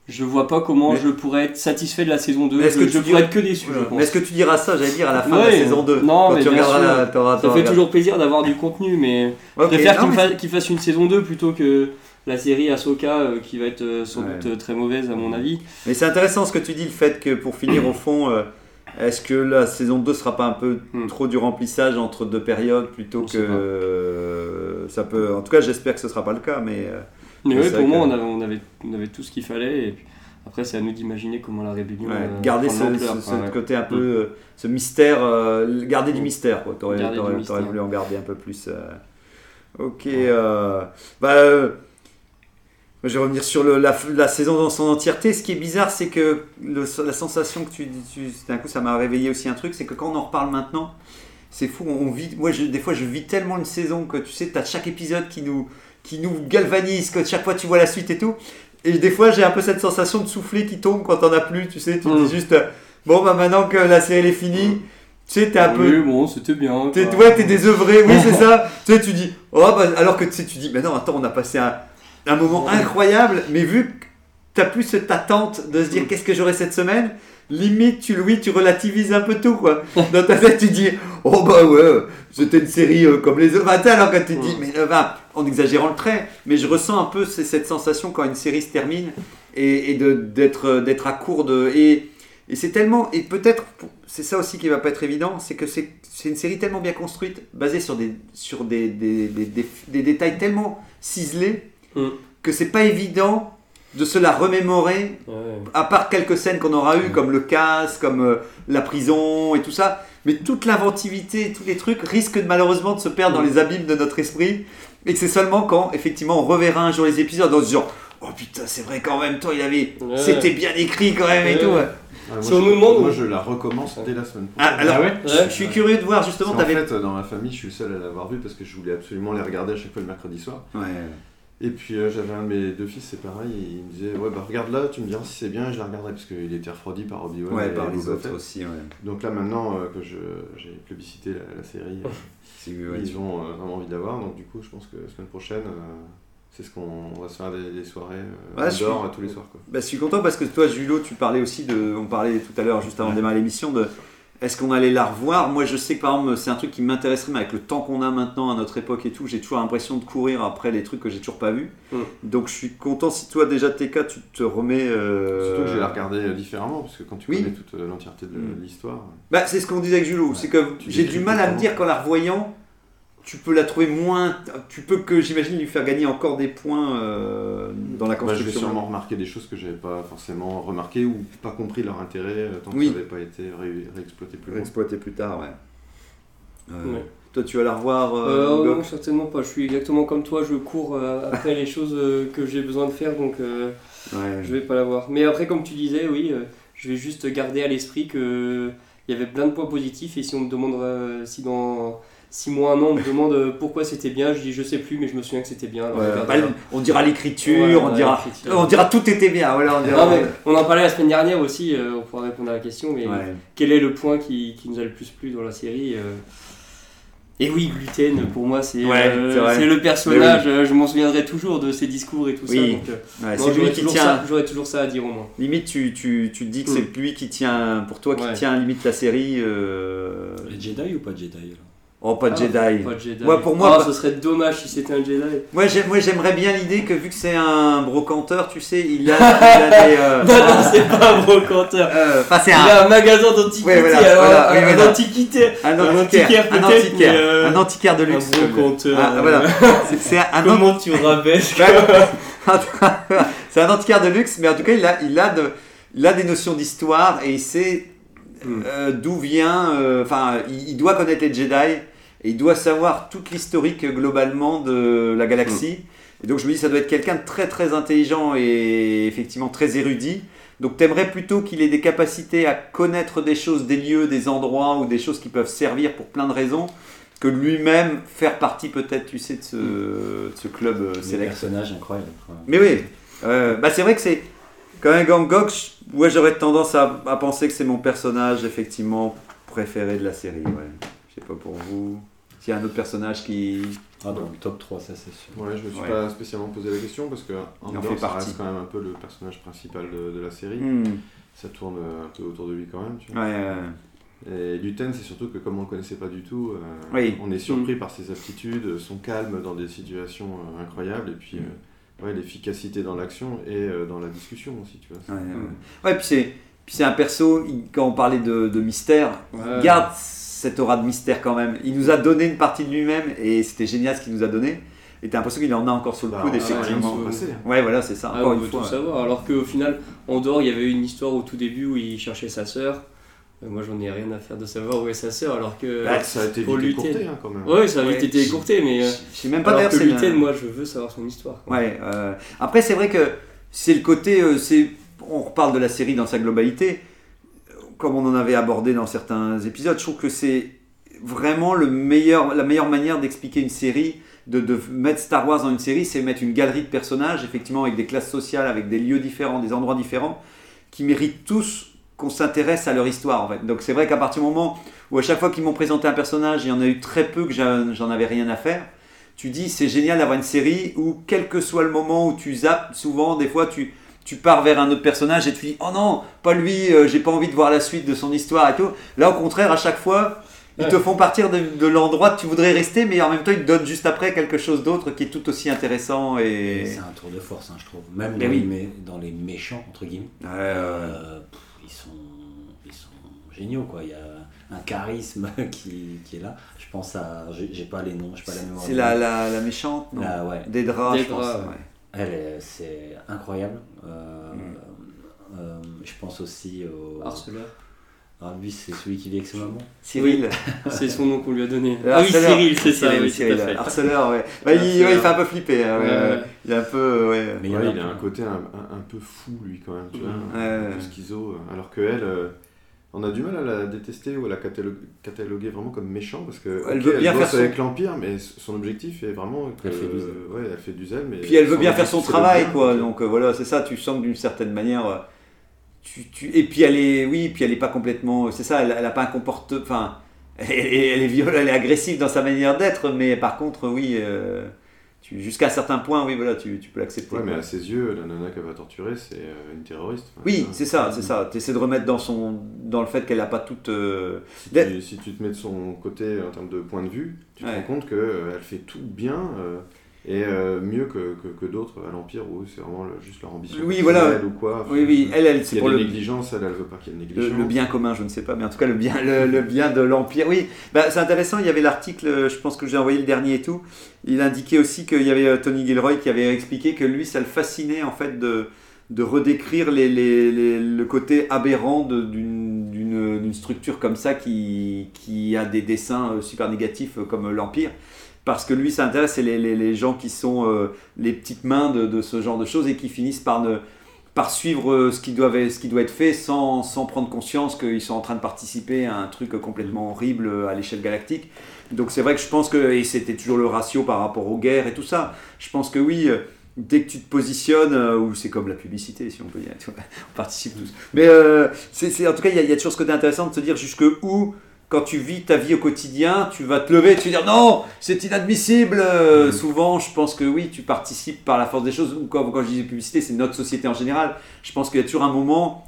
je vois pas comment Mais- je pourrais être satisfait de la saison 2. Mais est-ce que je tu pourrais dirais- être que déçu, je pense. Mais est-ce que tu diras ça, j'allais dire, à la fin de la saison 2 non, Quand mais tu bien regarderas sûr. la- t'auras- Ça fait toujours plaisir d'avoir du contenu, mais je préfère qu'il mais fasse une saison 2 plutôt que la série Ahsoka euh, qui va être euh, sans Ouais. doute euh, très mauvaise à mon avis. Mais c'est intéressant ce que tu dis, le fait que pour finir au fond, euh, est-ce que la saison 2 sera pas un peu Hmm. trop du remplissage entre deux périodes plutôt On que ça peut. En tout cas, j'espère que ce sera pas le cas, mais Mais c'est pour moi, on avait, on, avait, on avait tout ce qu'il fallait. Et puis, après, c'est à nous d'imaginer comment la rébellion. ouais, euh, garder ce, ouais. côté un peu, Mm. euh, ce mystère, euh, garder du Mm. mystère, quoi. T'aurais, Garder du t'aurais- mystère. t'aurais voulu en garder un peu plus. euh. Ok, euh, bah. euh, je vais revenir sur le- la, la saison dans son entièreté. Ce qui est bizarre, c'est que le- la sensation que tu, tu d'un coup, ça m'a réveillé aussi un truc, c'est que quand on en reparle maintenant, c'est fou. On, on vit, moi, je, des fois, je vis tellement une saison que tu sais, t'as chaque épisode qui nous, qui nous galvanise, que chaque fois tu vois la suite et tout. Et des fois, j'ai un peu cette sensation de souffler qui tombe quand t'en as plus. Tu sais, tu Mm. dis juste, bon, bah maintenant que la série est finie, tu sais, t'es un peu. Oui, bon, c'était bien. T'es, ouais, t'es désœuvré, oui, c'est ça. Tu sais, tu dis, oh, bah, alors que tu sais, tu dis, mais non, attends, on a passé un, un moment incroyable, mais vu que t'as plus cette attente de se dire, qu'est-ce que j'aurai cette semaine, limite, tu, oui, tu relativises un peu tout, quoi. Dans ta tête, tu dis, oh, bah ouais, c'était une série euh, comme les autres. Enfin, alors que tu dis, mais, euh, bah, en exagérant le trait, mais je ressens un peu cette sensation quand une série se termine et, et de, d'être, euh, d'être à court de. Et, et c'est tellement. Et peut-être, c'est ça aussi qui va pas être évident, c'est que c'est, une série tellement bien construite, basée sur des, sur des, des, des, des- des détails tellement ciselés, Mm. que c'est pas évident de se la remémorer, Ouais. à part quelques scènes qu'on aura eues, comme le casse, comme euh, la prison et tout ça. Mais toute l'inventivité, tous les trucs risquent de, malheureusement de se perdre dans les abîmes de notre esprit. Et que c'est seulement quand, effectivement, on reverra un jour les épisodes en se disant Oh putain, c'est vrai qu'en même temps, il avait. Ouais. C'était bien écrit quand même et Ouais. tout. ouais. Ah, moi, je, moi, je la recommence dès la semaine Ah, alors, ouais je, je suis curieux de voir justement. T'avais. fait, dans ma famille, je suis le seul à l'avoir vu parce que je voulais absolument les regarder à chaque fois le mercredi soir. Et puis euh, j'avais un de mes deux fils, c'est pareil, il me disait Ouais, bah regarde là, tu me diras si c'est bien, et je la regarderai parce qu'il était refroidi par Obi-Wan. Ouais, et par les autres aussi, ouais. Donc là maintenant euh, que j'ai plébiscité la, la série, euh, ils ont vraiment envie d'avoir. Donc du coup, je pense que la semaine prochaine, c'est ce qu'on on va se faire des, des soirées Ouais, suis- tous les soirs. Quoi. Bah, je suis content parce que toi, Julo, tu parlais aussi de. On parlait tout à l'heure, juste avant de démarrer l'émission, de. Est-ce qu'on allait la revoir? Moi, je sais que par exemple, c'est un truc qui m'intéresserait, mais avec le temps qu'on a maintenant à notre époque et tout, j'ai toujours l'impression de courir après les trucs que j'ai toujours pas vus. Mm. Donc, je suis content si toi, déjà, TK, tu te remets. euh, Surtout que je vais la regarder euh, différemment parce que quand tu Oui. connais toute euh, l'entièreté de Mm. l'histoire. Bah, c'est ce qu'on disait avec Julo. C'est que j'ai du mal à me dire qu'en la revoyant, tu peux la trouver moins. Tu peux que, j'imagine, lui faire gagner encore des points euh, dans la Bah, je vais construction. sûrement remarquer des choses que j'avais pas forcément remarquées ou pas compris leur intérêt euh, tant Oui. que ça n'avait pas été ré- réexploité plus. Exploiter plus tard, ouais. Euh, Ouais. Toi, tu vas la revoir Euh, euh, Gok non, certainement pas. Je suis exactement comme toi. Je cours euh, après les choses euh, que j'ai besoin de faire, donc euh, Ouais. je vais pas la voir. Mais après, comme tu disais, oui, euh, je vais juste garder à l'esprit que il y avait plein de points positifs et si on me demande euh, si dans 6 mois, un an, on me demande euh, pourquoi c'était bien, je dis je sais plus mais je me souviens que c'était bien. alors Ouais, bah, on dira l'écriture, Ouais, on ouais, dira, l'écriture. on dira tout était bien. Voilà, on dira. Non, mais on en parlait la semaine dernière aussi, euh, on pourra répondre à la question, mais Ouais. quel est le point qui, qui nous a le plus plu dans la série euh, Et oui, Gluten, pour moi, c'est Ouais, euh, c'est vrai. c'est le personnage, je m'en souviendrai toujours de ses discours et tout Oui. ça. Donc, Ouais, non, c'est lui qui toujours tient. ça- J'aurais toujours ça à dire au moins. Limite, tu, tu, tu te dis que Mm. c'est lui qui tient, pour toi, qui Ouais. tient limite la série. euh, Les Jedi ou pas Jedi là Oh, pas de Ah, Jedi. Pas de Jedi. Ouais, pour moi, pas- ce serait dommage si c'était un Jedi. Moi, j'ai- moi, j'aimerais bien l'idée que vu que c'est un brocanteur, tu sais, il a, il a des. euh, Non, non, c'est pas un brocanteur. euh, c'est Il un. a un magasin d'antiquité, Ouais, voilà, oui, un, antiquité. Un un antiquaire, un antiquaire, euh, un antiquaire de luxe. un brocanteur. Ah, voilà. C'est- un, Comment tu rabaisses c'est un antiquaire de luxe, mais en tout cas, il a, il a, de, il a des notions d'histoire et il sait Mm. euh, d'où vient. euh, Enfin, il, il doit connaître les Jedi et il doit savoir toute l'historique globalement de la galaxie. Et donc, je me dis, ça doit être quelqu'un de très très intelligent et effectivement très érudit. Donc, t'aimerais plutôt qu'il ait des capacités à connaître des choses, des lieux, des endroits ou des choses qui peuvent servir pour plein de raisons que lui-même faire partie peut-être, tu sais, de ce, de ce club euh, select. personnages incroyables. quoi. Mais oui, euh, bah c'est vrai que c'est quand même Gangok, ouais, j'aurais tendance à, à penser que c'est mon personnage effectivement préféré de la série. Ouais. Je sais pas pour vous. S'il y a un autre personnage qui. Ah, dans le top 3, ça c'est sûr. Ouais, je me suis Ouais. pas spécialement posé la question parce que Andor, fait ça partie. reste quand même un peu le personnage principal de, de la série. Hmm, Ça tourne euh, un peu autour de lui quand même. Tu vois. Ouais, Et Luten, c'est surtout que comme on ne le connaissait pas du tout, euh, Oui. on est surpris par ses aptitudes, son calme dans des situations euh, incroyables et puis euh, ouais, l'efficacité dans l'action et dans la discussion aussi. Tu vois. ouais, ouais. Ouais, puis c'est, puis c'est un perso, il- quand on parlait de, de mystère, Ouais. il garde cette aura de mystère quand même. Il nous a donné une partie de lui-même et c'était génial ce qu'il nous a donné. Et t'as l'impression qu'il en a encore sous le Bah, coude, ouais, effectivement. ouais. se passer. Ouais, voilà, c'est ça. Ah, Encore on une veut fois. tout savoir. Alors qu'au final, en dehors, il y avait une histoire au tout début où il cherchait sa sœur. Euh, Moi, j'en ai rien à faire de savoir où est sa sœur, alors que. Bah, ça a été vite écourté hein, quand même. ouais, ça a vite Ouais. été écourté, mais. euh, Je sais même pas alors d'ailleurs que c'est Luten, une- moi, je veux savoir son histoire. quoi. Ouais. euh, Après, c'est vrai que c'est le côté. euh, c'est on reparle de la série dans sa globalité. Comme on en avait abordé dans certains épisodes, je trouve que c'est vraiment la meilleure manière d'expliquer une série, de, de mettre Star Wars dans une série, c'est mettre une galerie de personnages, effectivement, avec des classes sociales, avec des lieux différents, des endroits différents, qui méritent tous qu'on s'intéresse à leur histoire, en fait. Donc c'est vrai qu'à partir du moment où à chaque fois qu'ils m'ont présenté un personnage, il y en a eu très peu que j'en j'en avais rien à faire, tu dis c'est génial d'avoir une série où quel que soit le moment où tu zappes, souvent des fois tu, tu pars vers un autre personnage et tu dis oh non, pas lui, euh, j'ai pas envie de voir la suite de son histoire et tout. Là au contraire, à chaque fois, ils Ouais. te font partir de, de l'endroit que tu voudrais rester, mais en même temps ils te donnent juste après quelque chose d'autre qui est tout aussi intéressant Et. C'est un tour de force, hein, je trouve. Même Mais dans, oui. les, dans les méchants, entre guillemets. Ouais, ouais, ouais. Euh, pff, ils, sont, ils sont géniaux, quoi. Il y a un charisme qui, qui est là. Je pense à. J'ai pas les noms, j'ai pas la mémoire. C'est la, noms. la, la méchante, non La- ouais. Des draps, je Des pense. draps, ouais. Elle, est- c'est incroyable. Euh, Mm. euh, je pense aussi au. Harceleur. Ah, lui, c'est celui qui vit avec sa maman. Cyril. C'est son nom qu'on lui a donné. Le Ah oui. Cyril, c'est ça, Cyril, oui, Cyril, fait. Harceleur, ouais. Ouais, il, Harceleur. ouais, il fait un peu flipper. hein, ouais, Ouais, ouais. ouais. Il est un peu. Ouais. Mais il a il a plein. un côté un, un- un peu fou lui quand même, tu vois, un peu schizo, alors que elle, euh, on a du mal à la détester ou à la catalo- cataloguer vraiment comme méchant parce que Elle ok, veut bien bosse faire son- avec l'empire, mais son objectif est vraiment que Elle fait du zèle. ouais, elle fait du zèle, mais Puis elle veut bien faire son travail, bien, quoi. donc, euh, voilà, c'est ça. Tu sens que d'une certaine manière. euh, Tu, tu... Et puis elle est, oui, puis elle est pas complètement. C'est ça. Elle, elle a pas un comportement. Enfin, elle, est- elle est violente, elle est agressive dans sa manière d'être, mais par contre, oui. euh, Jusqu'à un certain point, oui, voilà, tu, tu peux l'accepter. Ouais, mais à ses yeux, la nana qu'elle va torturer, c'est euh, une terroriste. Oui, c'est ça, c'est ça. Tu essaies de remettre dans, son, dans le fait qu'elle n'a pas toute. euh, Si tu, si tu te mets de son côté en termes de point de vue, tu te rends compte qu'elle fait tout bien euh, et euh, mieux que, que, que d'autres à l'Empire où c'est vraiment le- juste leur ambition. Oui, voilà. ou quoi. Oui, oui, elle, elle, c'est pour le, négligences, elle, elle veut pas qu'il y ait de négligence. le bien commun, je ne sais pas, mais en tout cas le bien, le, le bien de l'Empire. Oui, bah, c'est intéressant, il y avait l'article, je pense que j'ai envoyé le dernier et tout, il indiquait aussi qu'il y avait euh, Tony Gilroy qui avait expliqué que lui, ça le fascinait en fait de, de redécrire les, les- les- le côté aberrant d'une structure comme ça qui, qui a des dessins euh, super négatifs comme l'Empire. Parce que lui, ça intéresse, c'est les, les- les gens qui sont euh, les petites mains de, ce genre de choses et qui finissent par ne par suivre euh, ce qui, doit, ce qui doit être fait sans, sans prendre conscience qu'ils sont en train de participer à un truc complètement horrible euh, à l'échelle galactique. Donc c'est vrai que je pense que, et c'était toujours le ratio par rapport aux guerres et tout ça, je pense que oui, dès que tu te positionnes, ou c'est comme la publicité si on peut dire, on participe tous. Mais c'est, en tout cas, il y, y a toujours ce côté intéressant de se dire jusque où, quand tu vis ta vie au quotidien, tu vas te lever et tu vas dire non, c'est inadmissible. Euh, Souvent, je pense que oui, tu participes par la force des choses, ou quand, quand je dis publicité, c'est notre société en général. Je pense qu'il y a toujours un moment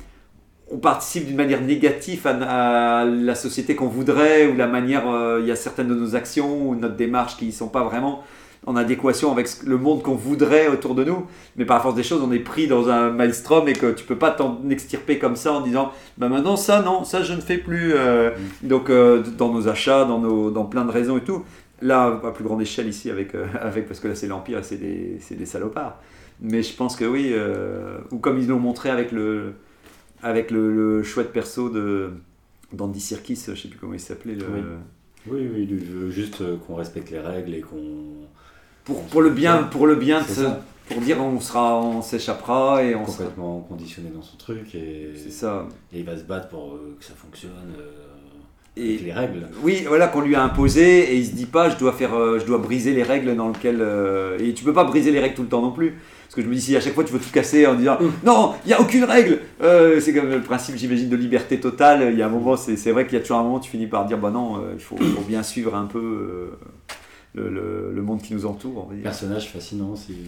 on participe d'une manière négative à, à la société qu'on voudrait, ou la manière, euh, il y a certaines de nos actions ou notre démarche qui ne sont pas vraiment en adéquation avec le monde qu'on voudrait autour de nous. Mais par la force des choses, on est pris dans un maelstrom et que tu peux pas t'en extirper comme ça en disant bah maintenant ça non, ça je ne fais plus. euh, Donc euh, dans nos achats, dans, nos, dans plein de raisons et tout. Là, à plus grande échelle ici, avec, euh, avec parce que là c'est l'Empire, c'est des, c'est des salopards. Mais je pense que oui, euh, ou comme ils l'ont montré avec le, avec le, le chouette perso de d'Andy Serkis, je sais plus comment il s'appelait. le- Oui. Oui, oui, il veut juste qu'on respecte les règles et qu'on. Pour, pour le bien, pour le bien, de ça. pour dire on sera, on s'échappera et on sera. complètement conditionné dans son truc et, C'est ça. et il va se battre pour euh, que ça fonctionne euh, Et- avec les règles. Oui, voilà, qu'on lui a imposé et il se dit pas, je dois faire, euh, je dois briser les règles dans lesquelles. et tu peux pas briser les règles tout le temps non plus. Parce que je me dis, si à chaque fois tu veux tout casser en disant non, il n'y a aucune règle, euh, c'est comme le principe, j'imagine, de liberté totale. Il y a un moment, c'est vrai qu'il y a toujours un moment, tu finis par dire, bah non, euh, il faut, faut bien suivre un peu euh, le, le- le monde qui nous entoure. On va dire. Personnage fascinant, c'est euh,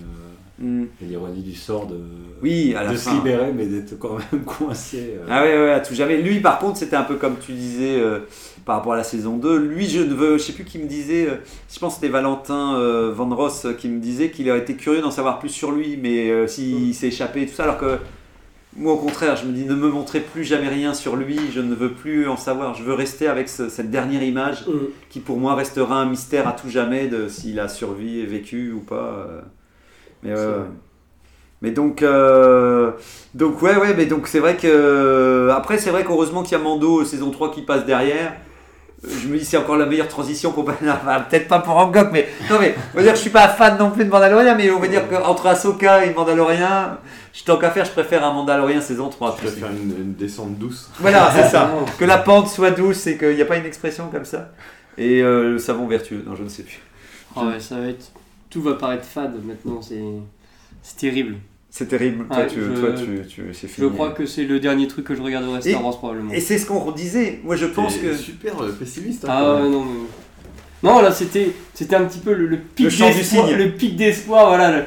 Mm. l'ironie du sort de, Oui, à la de fin. se libérer, mais d'être quand même coincé. euh. Ah ouais, ouais, à tout jamais. Lui, par contre, c'était un peu comme tu disais euh, par rapport à la saison 2. Lui, je ne veux, je sais plus qui me disait, euh, je pense que c'était Valentin Van Ross qui me disait qu'il aurait été curieux d'en savoir plus sur lui, mais s'il s'est échappé et tout ça, alors que moi, au contraire, je me dis ne me montrez plus jamais rien sur lui, je ne veux plus en savoir. Je veux rester avec ce- cette dernière image Mm. qui, pour moi, restera un mystère à tout jamais de s'il a survécu, vécu ou pas. euh. Mais, vrai. mais donc, euh, donc ouais, ouais, mais donc c'est vrai que après c'est vrai qu'heureusement qu'il y a Mando euh, saison 3 qui passe derrière. Je me dis c'est encore la meilleure transition pour enfin, peut-être pas pour Hancock, mais non mais on va dire je suis pas fan non plus de Mandalorian, mais on va dire qu'entre Ahsoka et Mandalorian, je tant qu'à faire, je préfère un Mandalorian saison 3. Je préfère une, une descente douce. Voilà, c'est ça. Que la pente soit douce et qu'il n'y a pas une expression comme ça. Et euh, le savon vertueux, non je ne sais plus. Ah ouais, ça va être. Tout va paraître fade maintenant, c'est. C'est terrible. C'est terrible. Toi, tu, je- toi, tu, tu- c'est Je fini. crois que c'est le dernier truc que je regarderai Star Wars probablement. Et c'est ce qu'on disait. Moi, je pense que super euh, pessimiste. hein, Ah quand ouais, même. non, mais... Non, là c'était c'était un petit peu le, le pic d'espoir, le pic d'espoir, voilà, le,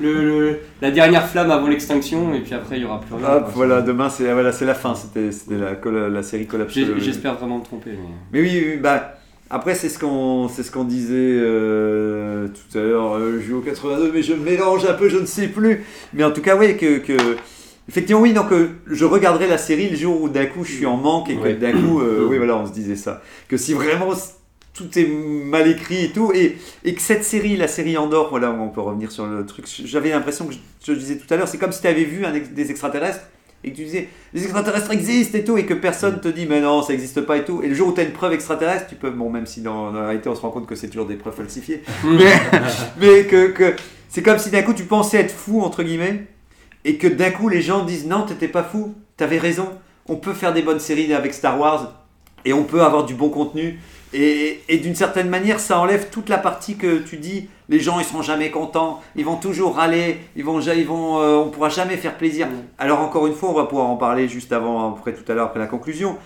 le- le- la dernière flamme avant l'extinction, et puis après il y aura plus rien. Hop, quoi. voilà, demain c'est voilà, c'est la fin, c'était c'était la, la série Collapse. J'espère vraiment me tromper. Mais... Mais oui, oui, bah après c'est ce qu'on c'est ce qu'on disait euh, tout à l'heure. euh, je joue au 82, mais je mélange un peu, je ne sais plus. Mais en tout cas, oui, que, que effectivement oui, donc euh, je regarderai la série le jour où d'un coup je suis en manque et que Ouais. d'un coup, euh, oui voilà, on se disait ça. Que si vraiment tout est mal écrit et tout, et, et que cette série, la série Andorre, voilà, on peut revenir sur le truc. J'avais l'impression que je, je disais tout à l'heure, c'est comme si tu avais vu un des extraterrestres et que tu disais les extraterrestres existent et tout, et que personne te dit mais non, ça n'existe pas et tout. Et le jour où tu as une preuve extraterrestre, tu peux, bon, même si dans, dans la réalité on se rend compte que c'est toujours des preuves falsifiées, mais, mais que, que c'est comme si d'un coup tu pensais être fou, entre guillemets, et que d'un coup les gens disent non, t'étais pas fou, t'avais raison, on peut faire des bonnes séries avec Star Wars, et on peut avoir du bon contenu. Et, et d'une certaine manière, ça enlève toute la partie que tu dis, les gens ils seront jamais contents, ils vont toujours râler, ils vont, ja- ils vont, euh, on pourra jamais faire plaisir. Mm. Alors encore une fois, on va pouvoir en parler juste avant, après tout à l'heure, après la conclusion.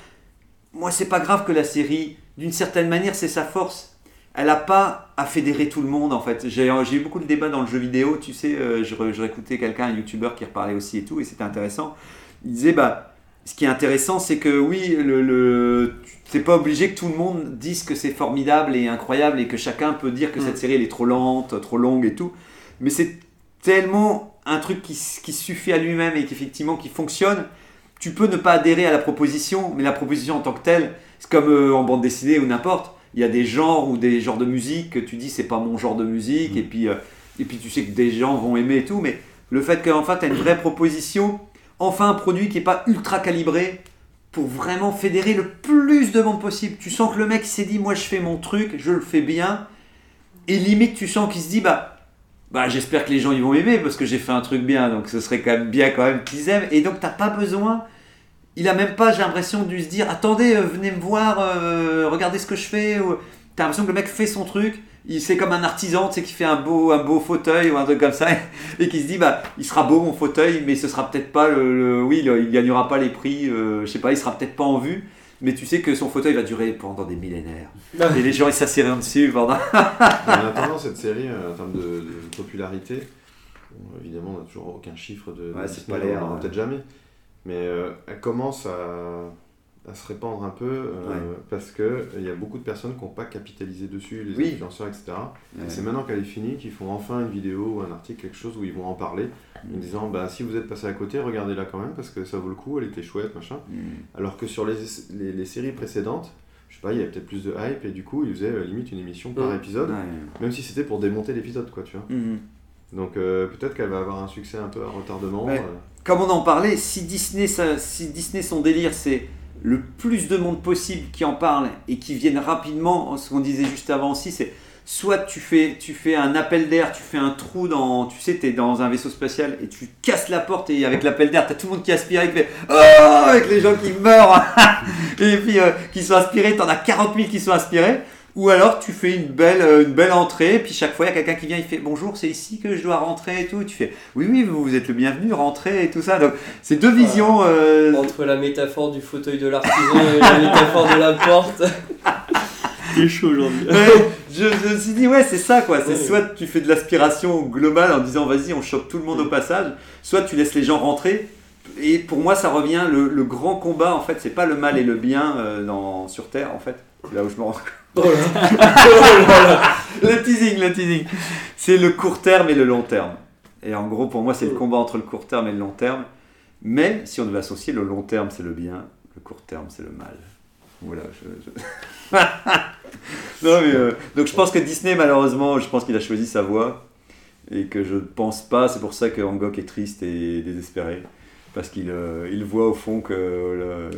Moi, c'est pas grave que la série, d'une certaine manière, c'est sa force. Elle n'a pas à fédérer tout le monde en fait. J'ai eu beaucoup de débats dans le jeu vidéo, tu sais, euh, je, je réécoutais quelqu'un, un youtubeur qui reparlait aussi et tout, et c'était intéressant. Il disait, bah, ce qui est intéressant, c'est que oui, le, le, c'est pas obligé que tout le monde dise que c'est formidable et incroyable et que chacun peut dire que Mm. cette série elle est trop lente, trop longue et tout. Mais c'est tellement un truc qui, suffit à lui-même et qui effectivement qui fonctionne. Tu peux ne pas adhérer à la proposition, mais la proposition en tant que telle, c'est comme euh, en bande dessinée ou n'importe. Il y a des genres ou des genres de musique que tu dis c'est pas mon genre de musique et puis euh, et puis tu sais que des gens vont aimer et tout. Mais le fait qu'enfin tu as une vraie proposition, enfin un produit qui est pas ultra calibré pour vraiment fédérer le plus de monde possible. Tu sens que le mec s'est dit moi je fais mon truc, je le fais bien. Et limite tu sens qu'il se dit bah bah j'espère que les gens ils vont aimer parce que j'ai fait un truc bien, donc ce serait quand même bien quand même qu'ils aiment. Et donc t'as pas besoin. Il a même pas, j'ai l'impression, dû se dire attendez, euh, venez me voir, euh, regardez ce que je fais. ou- T'as l'impression que le mec fait son truc. Il c'est comme un artisan, tu sais, qui fait un beau, un beau fauteuil ou un truc comme ça, et qui se dit bah il sera beau mon fauteuil, mais ce sera peut-être pas le, le- oui, le- il gagnera pas les prix, euh, je sais pas, il sera peut-être pas en vue. Mais tu sais que son fauteuil va durer pendant des millénaires. Et les gens ils s'assiront dessus pendant. En attendant, cette série, euh, en termes de, de popularité, bon, évidemment, on n'a toujours aucun chiffre de, de Ouais, c'est pas l'air, on n'en aura ouais. peut-être jamais. Mais euh, elle commence à, à se répandre un peu euh, Ouais. parce qu'il y a beaucoup de personnes qui n'ont pas capitalisé dessus, les Oui. influenceurs, etc. Ouais. Et C'est maintenant qu'elle est finie qu'ils font enfin une vidéo ou un article, quelque chose où ils vont en parler, en disant bah, si vous êtes passé à côté, regardez-la quand même parce que ça vaut le coup, elle était chouette, machin. Mm. Alors que sur les, les, les séries précédentes, je sais pas, il y avait peut-être plus de hype et du coup, ils faisaient euh, limite une émission par Mm. épisode, Ouais. même si c'était pour démonter l'épisode, quoi, tu vois. Donc euh, peut-être qu'elle va avoir un succès un peu à retardement. Euh, comme on en parlait, si Disney, ça- si Disney son délire, c'est le plus de monde possible qui en parle et qui viennent rapidement, ce qu'on disait juste avant aussi, c'est soit tu fais, tu fais un appel d'air, tu fais un trou dans, tu sais, tu es dans un vaisseau spatial et tu casses la porte et avec l'appel d'air, tu as tout le monde qui aspire, qui fait Oh avec les gens qui meurent et puis euh, qui sont aspirés, tu en as 40 000 qui sont aspirés. Ou alors tu fais une belle, euh, une belle entrée, puis chaque fois il y a quelqu'un qui vient, il fait bonjour, c'est ici que je dois rentrer et tout. Tu fais oui, oui, vous, vous êtes le bienvenu, rentrez et tout ça. Donc c'est deux visions. euh, Entre la métaphore du fauteuil de l'artisan et la métaphore de la porte. C'est chaud aujourd'hui. Je, je me suis dit, ouais, c'est ça quoi. C'est Ouais. soit tu fais de l'aspiration globale en disant vas-y, on chope tout le monde au passage, soit tu laisses les gens rentrer. Et pour moi, ça revient, le, le grand combat en fait, c'est pas le mal et le bien euh, dans, sur Terre en fait. C'est là où je me rends compte. Oh là. Oh. Le teasing, le teasing. C'est le court terme et le long terme. Et en gros, pour moi, c'est le Mm. combat entre le court terme et le long terme. Mais si on devait associer, le long terme, c'est le bien, le court terme, c'est le mal. Voilà. je- je- non, mais, euh, donc je pense que Disney, malheureusement, je pense qu'il a choisi sa voie. Et que je ne pense pas, c'est pour ça que Angok est triste et désespéré. Parce qu'il euh, il voit au fond même,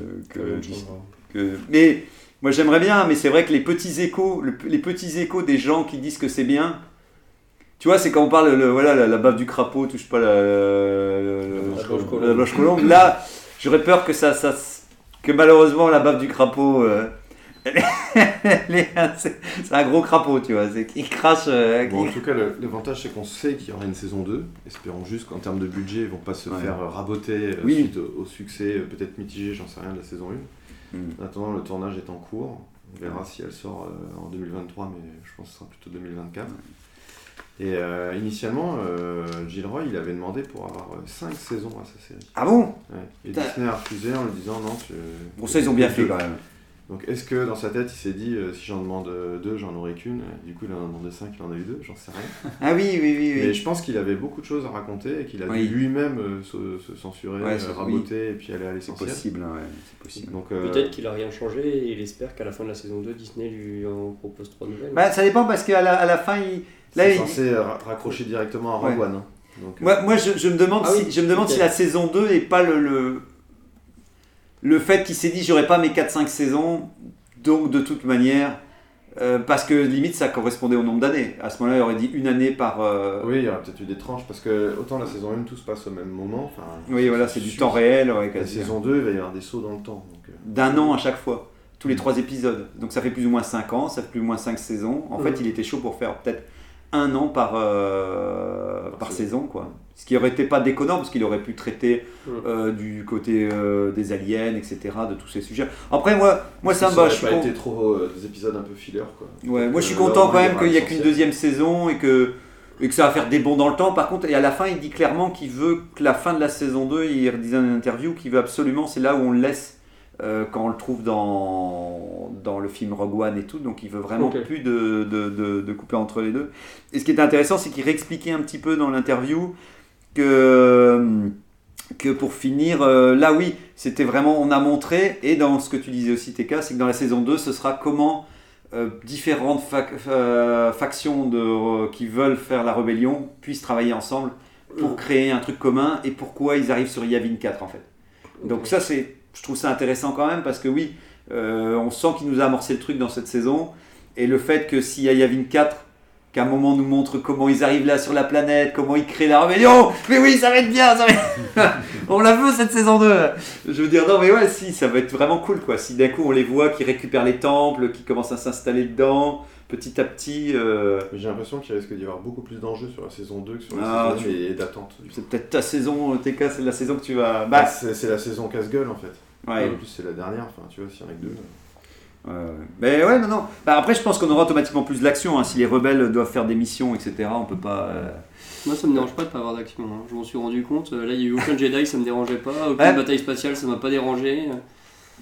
que- mais moi j'aimerais bien, mais c'est vrai que les petits échos, le- les petits échos des gens qui disent que c'est bien, tu vois, c'est quand on parle, le, voilà, la, la bave du crapaud touche pas la, la, La blanche colombe. la blanche colombe. Là, j'aurais peur que ça, ça, que malheureusement la bave du crapaud, euh, c'est un gros crapaud, tu vois, c'est qui crache. euh, Bon, en tout cas, l'avantage c'est qu'on sait qu'il y aura une saison 2. Espérons juste qu'en termes de budget, ils vont pas se Ouais. faire raboter euh, Oui. suite au, au succès euh, peut-être mitigé, j'en sais rien, de la saison 1. Mm. En attendant, le tournage est en cours. On verra si elle sort euh, en 2023, mais je pense que ce sera plutôt 2024. Et euh, initialement, euh, Gilroy, il avait demandé pour avoir 5 saisons à sa série. Ah bon? Ouais. Et. Disney a refusé en lui disant non. Tu... Bon, ça ils ont bien fait quand même. Donc est-ce que dans sa tête il s'est dit euh, si j'en demande euh, deux, j'en aurai qu'une Du coup il en a demandé cinq, il en a eu deux, j'en sais rien. Ah oui, oui, oui, oui. Mais je pense qu'il avait beaucoup de choses à raconter et qu'il a Oui. dû lui-même euh, se, se censurer, Ouais, euh, ça- raboter et puis aller à C'est l'essentiel. possible, hein, ouais, c'est possible. Donc, euh, Peut-être qu'il a rien changé et il espère qu'à la fin de la saison 2, Disney lui en propose trois nouvelles. Bah, ça dépend parce qu'à la, à la fin, il, là, c'est il- censé euh, ra- raccrocher directement à Rogue Ouais. One. hein. Donc, euh, Moi, moi je, je me demande, Ah si, oui, je me demande si la saison 2 est pas le, le, le fait qu'il s'est dit j'aurai pas mes 4-5 saisons, donc de toute manière, euh, parce que limite ça correspondait au nombre d'années. À ce moment-là, il aurait dit une année par. euh, Oui, il y aura peut-être eu des tranches parce que autant la saison 1 tout se passe au même moment. oui, voilà, c'est du temps réel. ouais, La saison 2, il va y avoir des sauts dans le temps. Euh, D'un an à chaque fois, tous les trois épisodes. Donc ça fait plus ou moins 5 ans, ça fait plus ou moins 5 saisons. En Mhm. fait, il était chaud pour faire peut-être un an par, euh, Par par saison. quoi. Ce qui aurait été pas déconnant parce qu'il aurait pu traiter Mhm. euh, du côté euh, des aliens, etc., de tous ces sujets. Après, moi, moi ça me Je pas con- été trop des épisodes un peu filler quoi. Ouais, moi je suis content quand même qu'il n'y a qu'une deuxième saison et que, et que ça va faire des bons dans le temps. Par contre, et à la fin, il dit clairement qu'il veut que la fin de la saison 2, il disait dans une interview qu'il veut absolument, c'est là où on le laisse euh, quand on le trouve dans, dans le film Rogue One et tout. Donc il veut vraiment plus de, de, de- de couper entre les deux. Et ce qui est intéressant, c'est qu'il réexpliquait un petit peu dans l'interview que que pour finir, euh, là oui, c'était vraiment, on a montré, et dans ce que tu disais aussi TK, c'est que dans la saison 2, ce sera comment euh, différentes fac- euh, factions de, qui veulent faire la rébellion puissent travailler ensemble pour créer un truc commun, et pourquoi ils arrivent sur Yavin 4 en fait. Donc ça, c'est, je trouve ça intéressant quand même, parce que oui, euh, on sent qu'il nous a amorcé le truc dans cette saison, et le fait que s'il y a Yavin 4, qu'à un moment nous montre comment ils arrivent là sur la planète, comment ils créent la rébellion. Mais oui, ça va être bien, ça va être- on la veut cette saison 2. Je veux dire, non, mais ouais, si, ça va être vraiment cool, quoi. Si d'un coup on les voit qui récupèrent les temples, qui commencent à s'installer dedans, petit à petit. euh, J'ai l'impression qu'il risque d'y avoir beaucoup plus d'enjeux sur la saison 2 que sur la Ah, saison 1 tu- et d'attente. C'est peut-être ta saison, TK, c'est la saison que tu vas. Bah, Bah, c'est la saison casse-gueule en fait. Ouais. En plus, c'est la dernière, enfin, tu vois, s'il y en a que deux. Ouais, ouais. Mais ouais, non, non. Bah, après, je pense qu'on aura automatiquement plus d'action. hein. Si les rebelles doivent faire des missions, etc., on peut pas. euh, Moi, ça me dérange pas de pas avoir d'action. hein. Je m'en suis rendu compte. Euh, Là, il y a eu aucun Jedi, ça me dérangeait pas. Aucune Ouais. bataille spatiale, ça m'a pas dérangé.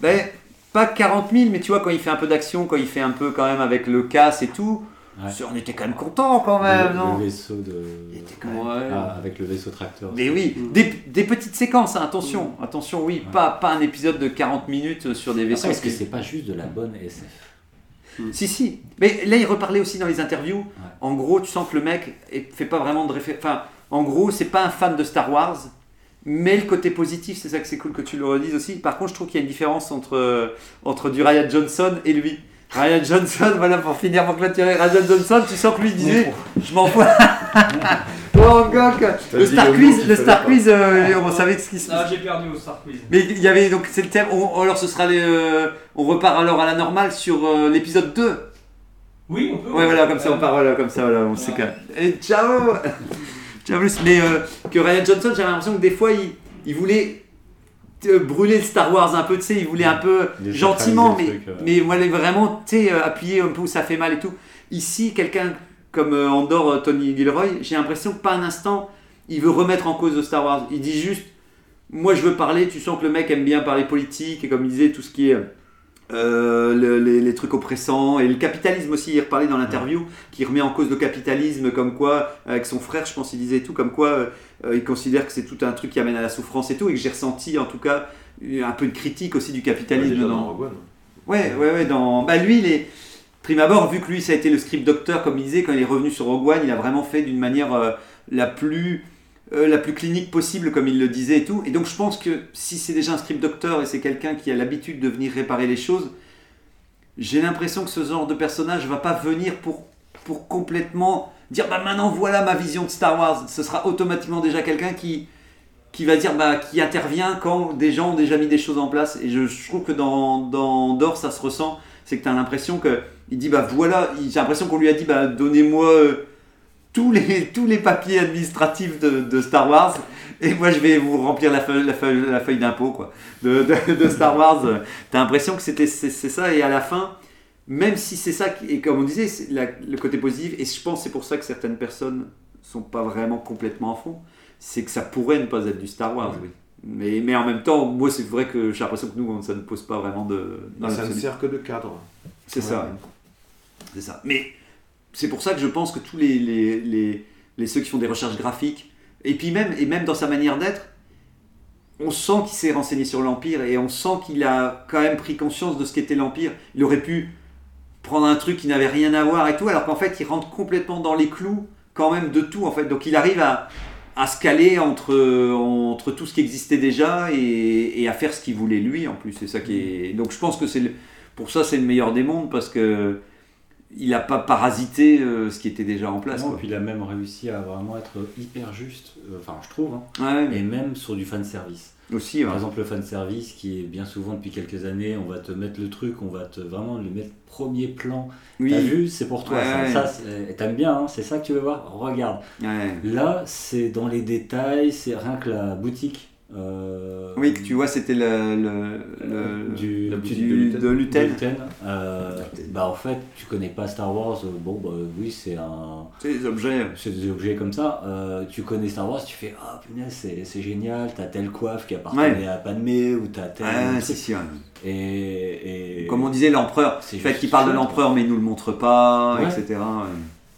Ben, pas 40 000, mais tu vois, quand il fait un peu d'action, quand il fait un peu quand même avec le casse et tout, Ouais. on était quand même content quand même, le, non le vaisseau de. Il était quand même- Ouais. Ah, avec le vaisseau tracteur. Mais oui, Mm. des, des petites séquences, hein, attention, attention, oui, pas, pas un épisode de 40 minutes sur des vaisseaux. Est-ce que c'est pas juste de la bonne SF Si, si. Mais là, il reparlait aussi dans les interviews. En gros, tu sens que le mec fait pas vraiment de référence. Enfin, en gros, c'est pas un fan de Star Wars. Mais le côté positif, c'est ça que c'est cool que tu le redises aussi. Par contre, je trouve qu'il y a une différence entre, entre du Ryan Johnson et lui. Ryan Johnson, voilà, pour finir, pour clôturer, Ryan Johnson, tu sens que lui il disait Je m'en fous. oh, Gok Le Star Quiz, le Star. Quiz, euh, on savait ce qui se Ah, j'ai perdu au Star Quiz. mais il y avait donc c'est le thème. On, alors ce sera les, euh, on repart alors à la normale sur euh, l'épisode 2. Oui, on peut. Ouais voilà comme ça on part voilà comme ça voilà on sait Voilà. que. Et ciao. ciao plus. Mais euh, que Ryan Johnson j'avais l'impression que des fois il, il voulait euh, brûler le Star Wars un peu tu sais il voulait un peu gentiment le mais truc, euh. mais voilà vraiment tu sais euh, appuyer un peu où ça fait mal et tout. Ici quelqu'un comme euh, Andor euh, Tony Gilroy j'ai l'impression que pas un instant il veut remettre en cause de Star Wars. Il dit juste moi je veux parler, tu sens que le mec aime bien parler politique et comme il disait tout ce qui est euh, le- les, les trucs oppressants et le capitalisme aussi, il reparlait dans l'interview, qui remet en cause le capitalisme comme quoi, avec son frère je pense il disait tout, comme quoi euh, euh, il considère que c'est tout un truc qui amène à la souffrance et tout et que j'ai ressenti en tout cas un peu de critique aussi du Ouais, capitalisme déjà dans, dans Rogue One. Ouais, ouais, ouais. Dans... Bah, lui, il est. Prime abord, vu que lui, ça a été le script docteur, comme il disait, quand il est revenu sur Rogue One, il a vraiment fait d'une manière euh, la plus. Euh, la plus clinique possible, comme il le disait et tout. Et donc, je pense que si c'est déjà un script docteur et c'est quelqu'un qui a l'habitude de venir réparer les choses, j'ai l'impression que ce genre de personnage va pas venir pour, pour complètement dire bah maintenant voilà ma vision de Star Wars. Ce sera automatiquement déjà quelqu'un qui, qui va dire bah qui intervient quand des gens ont déjà mis des choses en place et je, trouve que dans dans Dor ça se ressent c'est que tu as l'impression que il dit bah voilà il- j'ai l'impression qu'on lui a dit bah donnez-moi euh, tous les tous les papiers administratifs de, de Star Wars et moi je vais vous remplir la feuille la feuille, la feuille d'impôt quoi de, de, de Star Wars tu as l'impression que c'était c'est c'est ça et à la fin même si c'est ça et comme on disait la- le côté positif et je pense que c'est pour ça que certaines personnes sont pas vraiment complètement à fond c'est que ça pourrait ne pas être du Star Wars, oui. Mais, mais en même temps, moi, c'est vrai que j'ai l'impression que nous, ça ne pose pas vraiment de. dans ça ne sert que de cadre. C'est ça, Ouais. C'est ça. Mais c'est pour ça que je pense que tous les, les, ceux qui font des recherches graphiques, et puis même, et même dans sa manière d'être, on sent qu'il s'est renseigné sur l'Empire et on sent qu'il a quand même pris conscience de ce qu'était l'Empire. Il aurait pu prendre un truc qui n'avait rien à voir et tout, alors qu'en fait, il rentre complètement dans les clous quand même de tout, en fait. Donc il arrive à, à se caler entre, entre tout ce qui existait déjà et, à faire ce qu'il voulait lui, en plus. C'est ça qui est... Donc je pense que c'est pour ça, c'est le meilleur des mondes parce que il n'a pas parasité euh, ce qui était déjà en place. Non, quoi. puis il a même réussi à vraiment être hyper juste, euh, enfin je trouve, hein. Ouais, et même sur du fan service. aussi, ouais. Par exemple, le fan service qui est bien souvent depuis quelques années, on va te mettre le truc, on va te vraiment le mettre premier plan. oui, T'as vu, c'est pour toi. Ouais, ça. t'aimes bien, hein, c'est ça que tu veux voir? Regarde. Là, c'est dans les détails, c'est rien que la boutique. Euh, Oui, que tu vois, c'était le, le, le- du, la de Luten. Euh, bah en fait, tu connais pas Star Wars, euh, bon bah oui, c'est un. Sais, les objets. C'est des objets comme ça. euh, tu connais Star Wars, tu fais Ah punaise, c'est, c'est génial, t'as telle coiffe qui appartenait à Padmé ou t'as tel. Ouais, truc. c'est sûr. Et, et- Comme on disait, l'empereur, C'est le fait qu'il parle de l'empereur mais il nous le montre pas, Ouais. etc. ouais.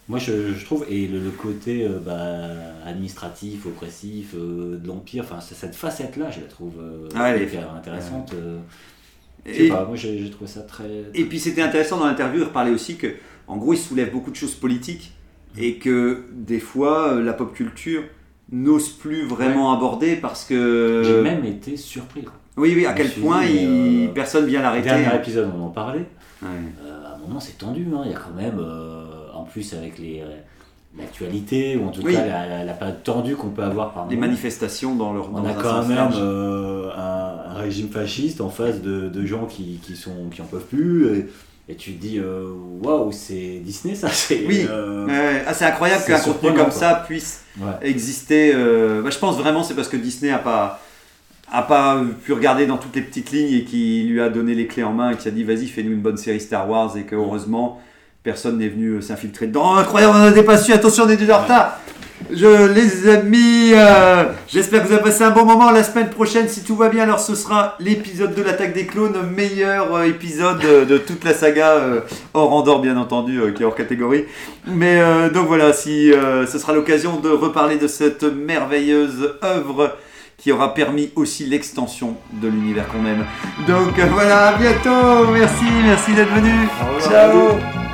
Moi je, je trouve, et le, le côté euh, bah, administratif, oppressif euh, de l'Empire, enfin cette facette-là, je la trouve euh, Ah, elle est- hyper intéressante. Et, pas, moi j'ai, trouvé ça très. et puis c'était intéressant dans l'interview, il reparlait aussi que, en gros, il soulève beaucoup de choses politiques et que des fois, la pop culture n'ose plus vraiment aborder parce que. J'ai même été surpris. quoi. Oui, oui, à quel point il... personne vient l'arrêter. Dernier épisode, on en parlait. Ouais. À un moment, c'est tendu. hein. Il y a quand même. Euh, plus avec les l'actualité ou en tout Oui. cas la, la, la période tendue qu'on peut avoir par moment. manifestations dans leur On dans a quand même euh, un, un régime fasciste en face de, de gens qui, qui, sont, qui en peuvent plus. Et, et tu te dis, euh, waouh, c'est Disney ça c'est, Oui. euh, ah, c'est incroyable qu'un contenu comme quoi. ça puisse ouais. exister. euh, bah, je pense vraiment c'est parce que Disney a pas a pas pu regarder dans toutes les petites lignes et qui lui a donné les clés en main et qui a dit vas-y fais-nous une bonne série Star Wars et que heureusement personne n'est venu euh, s'infiltrer dedans. Oh, incroyable, on a dépassé, attention on est déjà en retard. Je les amis, euh, j'espère que vous avez passé un bon moment. La semaine prochaine, si tout va bien, alors ce sera l'épisode de l'attaque des clones, meilleur euh, épisode euh, de toute la saga, hors Andorre bien entendu, qui est hors catégorie. Mais donc voilà, si ce sera l'occasion de reparler de cette merveilleuse œuvre qui aura permis aussi l'extension de l'univers qu'on aime. Donc voilà, à bientôt, merci, merci d'être venu. Ciao.